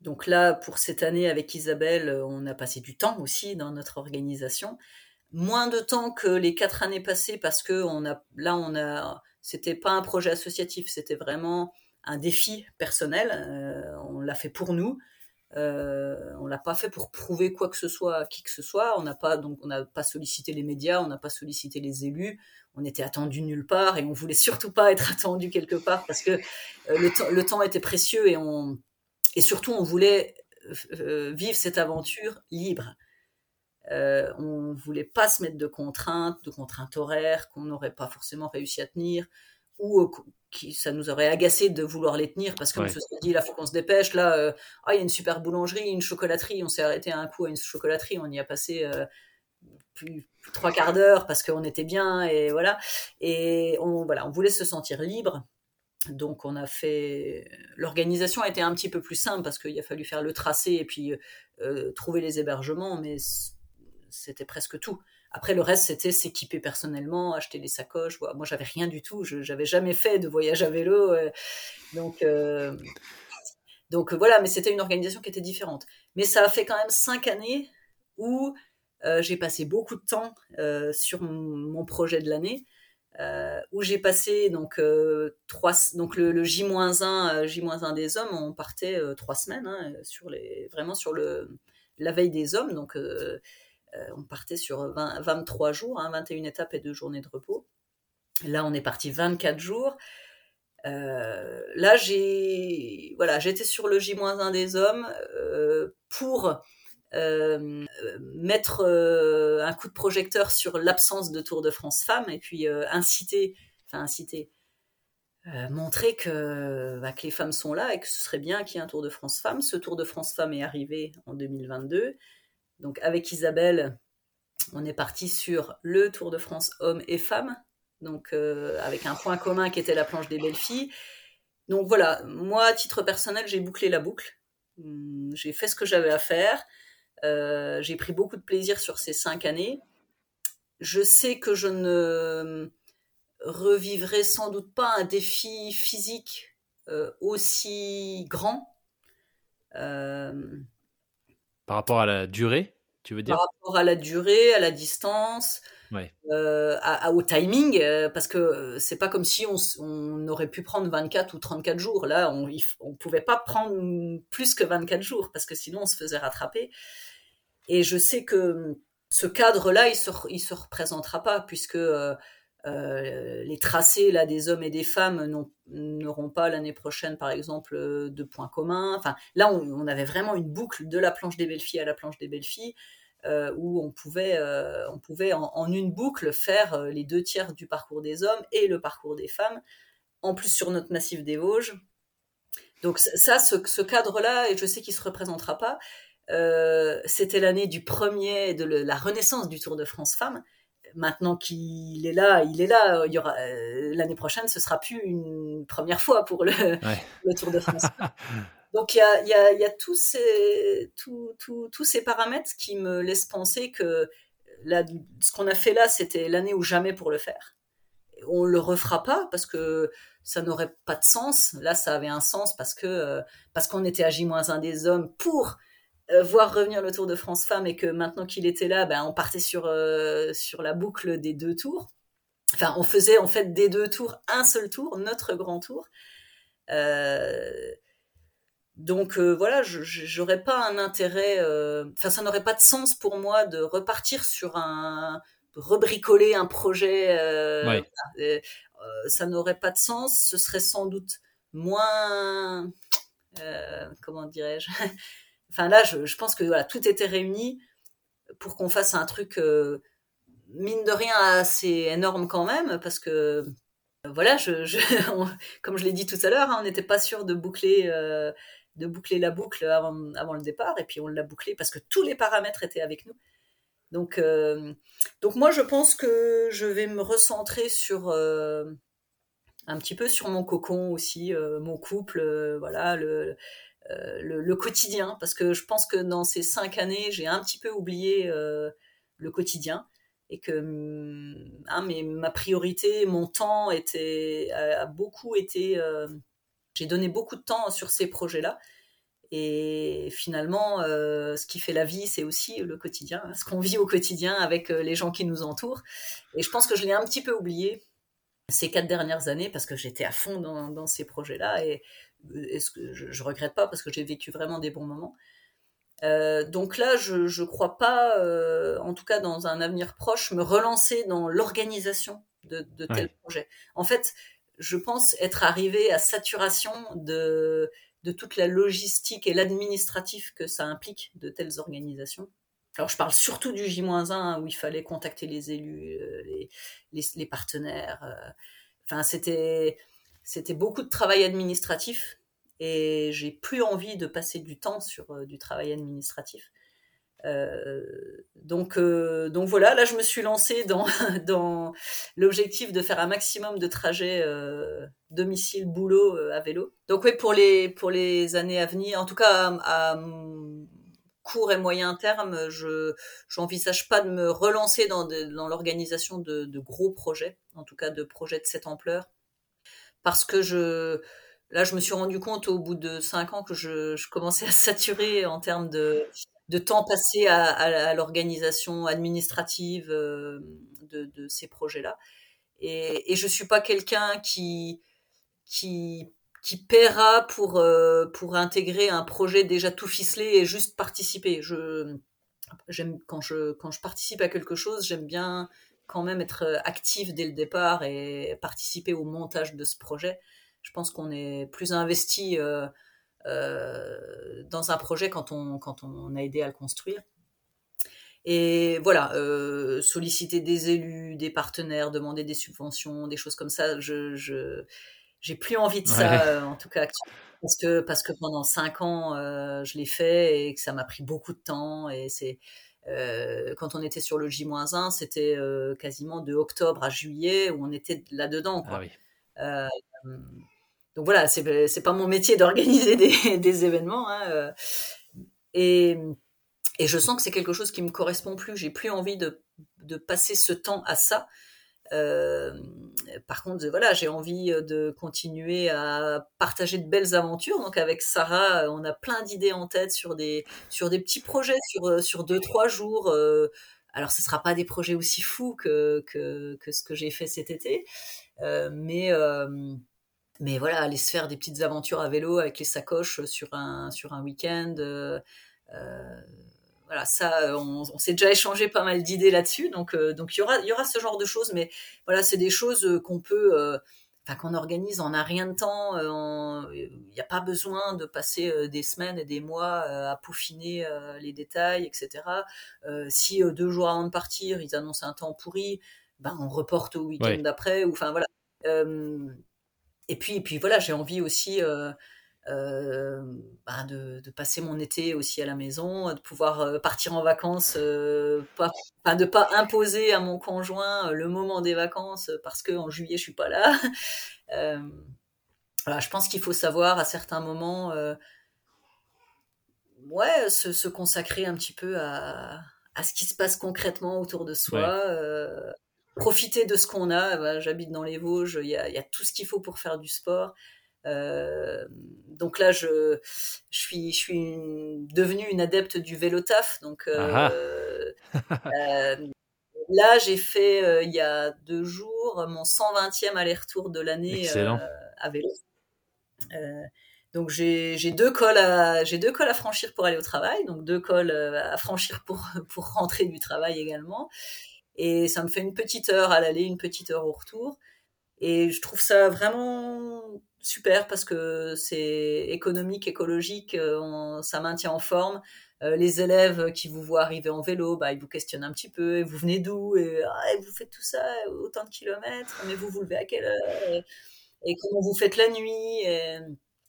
donc là, pour cette année, avec Isabelle, on a passé du temps aussi dans notre organisation. Moins de temps que les quatre années passées parce que on a, là, on a, c'était pas un projet associatif, c'était vraiment un défi personnel. Euh, on l'a fait pour nous. Euh, on l'a pas fait pour prouver quoi que ce soit à qui que ce soit. On n'a pas donc on n'a pas sollicité les médias, on n'a pas sollicité les élus. On était attendu nulle part et on voulait surtout pas être attendu quelque part parce que euh, le, temps était précieux et on et surtout on voulait euh, vivre cette aventure libre. Euh, on voulait pas se mettre de contraintes, de contraintes horaires qu'on n'aurait pas forcément réussi à tenir ou qui, ça nous aurait agacé de vouloir les tenir parce qu'on se dit là faut qu'on se dépêche là euh, ah il y a une super boulangerie une chocolaterie. On s'est arrêté un coup à une chocolaterie. On y a passé euh, plus, trois quarts d'heure parce qu'on était bien et voilà. Et on voilà on voulait se sentir libre. Donc on a fait l'organisation a été un petit peu plus simple parce qu'il a fallu faire le tracé et puis euh, trouver les hébergements mais c'était presque tout après, le reste, c'était s'équiper personnellement, acheter des sacoches. Moi, j'avais rien du tout. Je n'avais jamais fait de voyage à vélo. Euh. donc, euh, donc voilà, mais c'était une organisation qui était différente. Mais ça a fait quand même cinq années où euh, j'ai passé beaucoup de temps sur mon, projet de l'année. où j'ai passé donc trois donc le, J-1 J-1 des hommes on partait trois semaines hein, sur les vraiment sur le la veille des hommes donc euh, on partait sur 23 jours, 21 hein, étapes et deux journées de repos. Là, on est parti 24 jours. Euh, là, j'ai voilà, j'étais sur le J-1 des hommes euh, pour mettre un coup de projecteur sur l'absence de Tour de France femmes et puis inciter, enfin inciter, montrer que, bah, que, les femmes sont là et que ce serait bien qu'il y ait un Tour de France femmes. Ce Tour de France femmes est arrivé en 2022. Donc avec Isabelle, on est parti sur le Tour de France hommes et femmes, donc avec un point commun qui était la planche des belles filles. Donc voilà, moi, à titre personnel, j'ai bouclé la boucle. Hum, j'ai fait ce que j'avais à faire. Euh, j'ai pris beaucoup de plaisir sur ces cinq années. Je sais que je ne revivrai sans doute pas un défi physique euh, aussi grand. Par rapport à la durée, tu veux dire? Par rapport à la durée, à la distance, euh, au timing, euh, parce que euh, c'est pas comme si on, aurait pu prendre 24 ou 34 jours. Là, on ne pouvait pas prendre plus que 24 jours, parce que sinon on se faisait rattraper. Et je sais que ce cadre-là, il se, il se représentera pas, puisque les tracés là, des hommes et des femmes n'auront pas l'année prochaine, par exemple, de points communs. Enfin, là, on, avait vraiment une boucle de la planche des belles filles à la planche des belles filles. Euh, où on pouvait, euh, on pouvait en, une boucle faire euh, les deux tiers du parcours des hommes et le parcours des femmes, en plus sur notre massif des Vosges. Donc ça, ce, cadre-là, et je sais qu'il ne se représentera pas, c'était l'année du premier, de la renaissance du Tour de France Femmes. Maintenant qu'il est là, il est là. Il y aura l'année prochaine, ce sera plus une première fois pour le, [laughs] le Tour de France. [laughs] Donc il y a, y, a, y a, tous, ces, tous ces paramètres qui me laissent penser que ce qu'on a fait là, c'était l'année ou jamais pour le faire. On le refera pas parce que ça n'aurait pas de sens. Là, ça avait un sens parce que euh, parce qu'on était à J-1 des hommes pour euh, voir revenir le Tour de France femmes et que maintenant qu'il était là, ben, on partait sur, euh, sur la boucle des deux tours. Enfin, on faisait en fait des deux tours un seul tour, notre grand tour. Euh, donc euh, voilà, je n'aurais pas un intérêt, euh, enfin ça n'aurait pas de sens pour moi de repartir sur un, rebricoler un projet. Euh, ça n'aurait pas de sens. Ce serait sans doute moins, comment dirais-je? [laughs] Enfin là, je, pense que voilà, tout était réuni pour qu'on fasse un truc mine de rien assez énorme quand même, parce que voilà, je, [laughs] comme je l'ai dit tout à l'heure, hein, on n'était pas sûr de boucler de boucler la boucle avant, le départ, et puis on l'a bouclé parce que tous les paramètres étaient avec nous. Donc, euh, donc moi, je pense que je vais me recentrer sur euh, un petit peu sur mon cocon aussi, euh, mon couple, voilà, le, le, quotidien, parce que je pense que dans ces cinq années, j'ai un petit peu oublié le quotidien et que hein, mais ma priorité, mon temps était a beaucoup été j'ai donné beaucoup de temps sur ces projets-là. Et finalement, euh, ce qui fait la vie, c'est aussi le quotidien, ce qu'on vit au quotidien avec euh, les gens qui nous entourent. Et je pense que je l'ai un petit peu oublié ces quatre dernières années parce que j'étais à fond dans, ces projets-là et, euh, ce que je, ne regrette pas parce que j'ai vécu vraiment des bons moments. donc là, je ne crois pas, en tout cas dans un avenir proche, me relancer dans l'organisation de, de tels projets. En fait, je pense être arrivé à saturation de, de toute la logistique et l'administratif que ça implique de telles organisations. Alors je parle surtout du J-1 où il fallait contacter les élus, euh, les, les, partenaires. Euh. Enfin, c'était, c'était beaucoup de travail administratif et j'ai plus envie de passer du temps sur euh, du travail administratif. Euh, donc, euh, donc voilà, là je me suis lancée dans, [laughs] l'objectif de faire un maximum de trajets euh, domicile-boulot à vélo. Donc oui, pour les, années à venir, en tout cas à, court et moyen terme, je n'envisage pas de me relancer dans, l'organisation de, gros projets, en tout cas de projets de cette ampleur, parce que je, là je me suis rendu compte au bout de cinq ans que je, commençais à [laughs] saturer en termes de temps passé à, l'organisation administrative euh, de, ces projets-là. Et, et, je suis pas quelqu'un qui, qui, qui paiera pour, euh, pour intégrer un projet déjà tout ficelé et juste participer. Je, j'aime, quand, je, quand je participe à quelque chose, j'aime bien quand même être actif dès le départ et participer au montage de ce projet. Je pense qu'on est plus investi. Euh, dans un projet quand on, quand on a aidé à le construire. Et voilà, euh, solliciter des élus, des partenaires, demander des subventions, des choses comme ça, je, je j'ai plus envie de ça, en tout cas parce que parce que pendant cinq ans euh, je l'ai fait et que ça m'a pris beaucoup de temps et c'est euh, quand on était sur le J-1, c'était euh, quasiment de octobre à juillet où on était là-dedans. Quoi. Ah oui. donc voilà, c'est c'est pas mon métier d'organiser [laughs] des, des événements. Hein, et et je sens que c'est quelque chose qui me correspond plus. J'ai plus envie de, de passer ce temps à ça. Euh, par contre, voilà, j'ai envie de continuer à partager de belles aventures. Donc avec Sarah, on a plein d'idées en tête sur des petits projets sur sur deux trois jours. Euh, alors ce sera pas des projets aussi fous que ce que j'ai fait cet été, euh, mais voilà, aller se faire des petites aventures à vélo avec les sacoches sur un sur week-end. Euh, voilà, ça, euh, on, s'est déjà échangé pas mal d'idées là-dessus, donc euh, donc il y aura il y aura ce genre de choses, mais voilà, c'est des choses euh, qu'on peut, enfin qu'on organise en un rien de temps. Il n'y a pas besoin de passer des semaines et des mois à peaufiner les détails, etc. si deux jours avant de partir, ils annoncent un temps pourri, ben on reporte au week-end d'après, ou enfin voilà. et puis et puis voilà, j'ai envie aussi euh, bah, de, passer mon été aussi à la maison, de pouvoir euh, partir en vacances, euh, pas, de pas imposer à mon conjoint le moment des vacances parce que en juillet je suis pas là. [laughs] voilà, je pense qu'il faut savoir à certains moments, ouais, se, consacrer un petit peu à, ce qui se passe concrètement autour de soi. profiter de ce qu'on a. Bah, j'habite dans les Vosges, il y a, y a, tout ce qu'il faut pour faire du sport. Euh, donc là, je, je suis, je suis devenue une adepte du vélo taf. Donc euh, [laughs] euh, là, j'ai fait il y a deux jours mon 120e aller-retour de l'année à vélo. donc j'ai deux cols à j'ai deux cols à franchir pour aller au travail, donc deux cols à franchir pour pour rentrer du travail également. Et ça me fait une petite heure à l'aller, une petite heure au retour. Et je trouve ça vraiment super parce que c'est économique, écologique, euh, ça maintient en forme. Euh, les élèves qui vous voient arriver en vélo, bah, ils vous questionnent un petit peu, et vous venez d'où et, ah, vous faites tout ça, autant de kilomètres, mais vous vous levez à quelle heure et, comment vous faites la nuit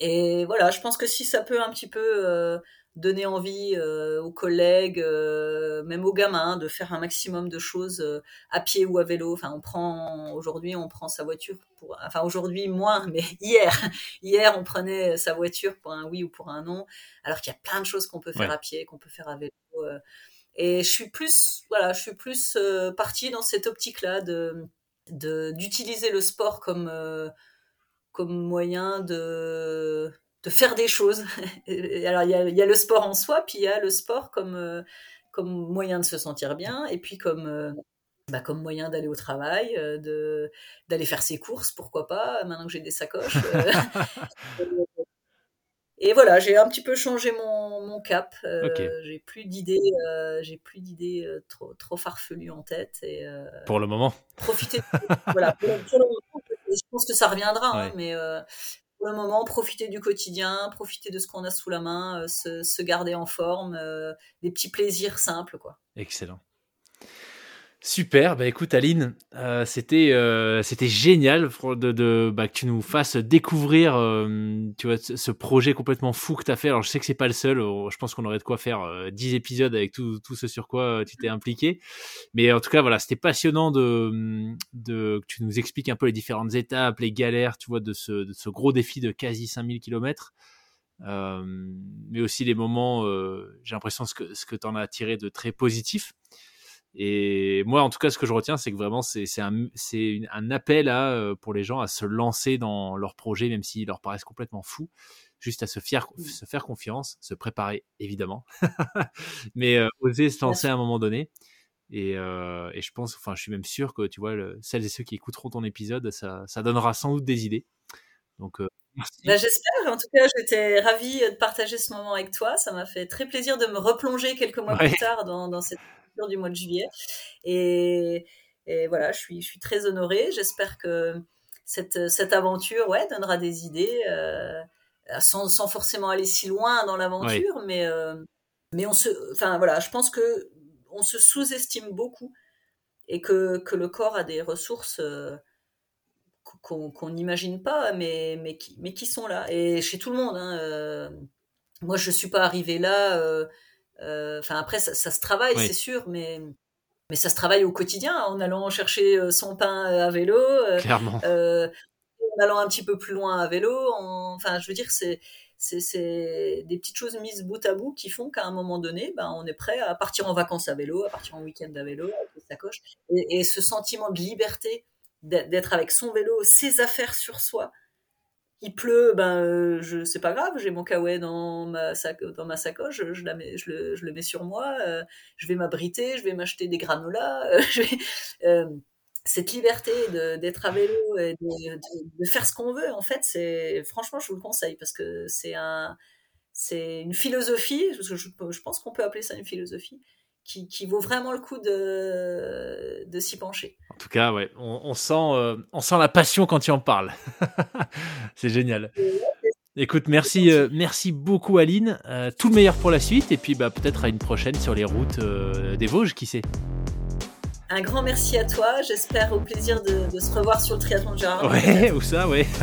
et, voilà, je pense que si ça peut un petit peu euh, donner envie euh, aux collègues, euh, même aux gamins, de faire un maximum de choses euh, à pied ou à vélo. Enfin, on prend aujourd'hui, on prend sa voiture pour, enfin aujourd'hui moins, mais [laughs] hier, hier on prenait sa voiture pour un oui ou pour un non, alors qu'il y a plein de choses qu'on peut faire à pied, qu'on peut faire à vélo. et je suis plus, voilà, je suis plus partie dans cette optique-là de d'utiliser le sport comme comme moyen de de faire des choses. [laughs] alors il y a, y a, le sport en soi, puis il y a le sport comme euh, comme moyen de se sentir bien, et puis comme euh, bah, comme moyen d'aller au travail, euh, de d'aller faire ses courses, pourquoi pas, maintenant que j'ai des sacoches. [laughs] et voilà, j'ai un petit peu changé mon, mon cap. J'ai plus d'idées, j'ai plus d'idées trop trop farfelues en tête. Et pour le moment. Profiter. voilà. Pour, le moment, je pense que ça reviendra, hein, mais pour le moment, profiter du quotidien, profiter de ce qu'on a sous la main, euh, se, garder en forme, euh, des petits plaisirs simples, quoi. Excellent. Super, bah écoute Aline, euh, c'était euh, c'était génial de, de bah, que tu nous fasses découvrir euh, tu vois ce projet complètement fou que tu as fait. Alors je sais que c'est pas le seul, je pense qu'on aurait de quoi faire 10 épisodes avec tout, tout ce sur quoi tu t'es impliqué. Mais en tout cas voilà, c'était passionnant de de que tu nous expliques un peu les différentes étapes, les galères, tu vois de ce de ce gros défi de quasi 5000 km. mais aussi les moments, j'ai l'impression ce que ce que tu en as tiré de très positif. Et moi, en tout cas, ce que je retiens, c'est que vraiment, c'est un, un, appel à, euh, pour les gens à se lancer dans leurs projets, même s'ils leur paraissent complètement fous, juste à se, fier, mmh. se faire confiance, se préparer, évidemment, [laughs] mais euh, oser se lancer à un moment donné. Et, euh, et, je pense, enfin, je suis même sûr que, tu vois, celles et ceux qui écouteront ton épisode, ça, ça donnera sans doute des idées. Donc, bah, J'espère. En tout cas, j'étais ravie de partager ce moment avec toi. Ça m'a fait très plaisir de me replonger quelques mois plus tard dans, dans cette du mois de juillet. Et, voilà, je suis, je suis très honorée. J'espère que cette, cette aventure ouais, donnera des idées. Euh, sans, sans, forcément aller si loin dans l'aventure, mais mais on se, enfin voilà, je pense que on se sous-estime beaucoup et que, que le corps a des ressources qu'on n'imagine pas, mais, mais, qui, mais qui sont là. Et chez tout le monde. Hein, moi, je suis pas arrivée là. Enfin, après, ça, ça, se travaille, c'est sûr, mais mais ça se travaille au quotidien en allant chercher euh, son pain euh, à vélo, euh, en allant un petit peu plus loin à vélo. Enfin, je veux dire, c'est c'est des petites choses mises bout à bout qui font qu'à un moment donné, ben, on est prêt à partir en vacances à vélo, à partir en week-end à vélo, avec sa coche. Et, et, ce sentiment de liberté, d'être avec son vélo, ses affaires sur soi, il pleut, ben euh, je c'est pas grave, j'ai mon kawaii dans ma sacoche, je, la mets, je, le, mets sur moi, euh, je vais m'abriter, je vais m'acheter des granolas. Euh, [laughs] cette liberté d'être à vélo et de, faire ce qu'on veut, en fait, c'est franchement, je vous le conseille parce que c'est un, c'est une philosophie. Je pense qu'on peut appeler ça une philosophie qui, qui, vaut vraiment le coup de, de s'y pencher. En tout cas, ouais, on, on sent, euh, on sent la passion quand tu en parles. [laughs] c'est génial. Écoute, merci, euh, merci beaucoup Aline. Euh, tout le meilleur pour la suite et puis bah, peut-être à une prochaine sur les routes des Vosges, qui sait. Un grand merci à toi. J'espère au plaisir de, de, se revoir sur le triathlon de Gérard. Ouais, ou ça, ouais. [laughs]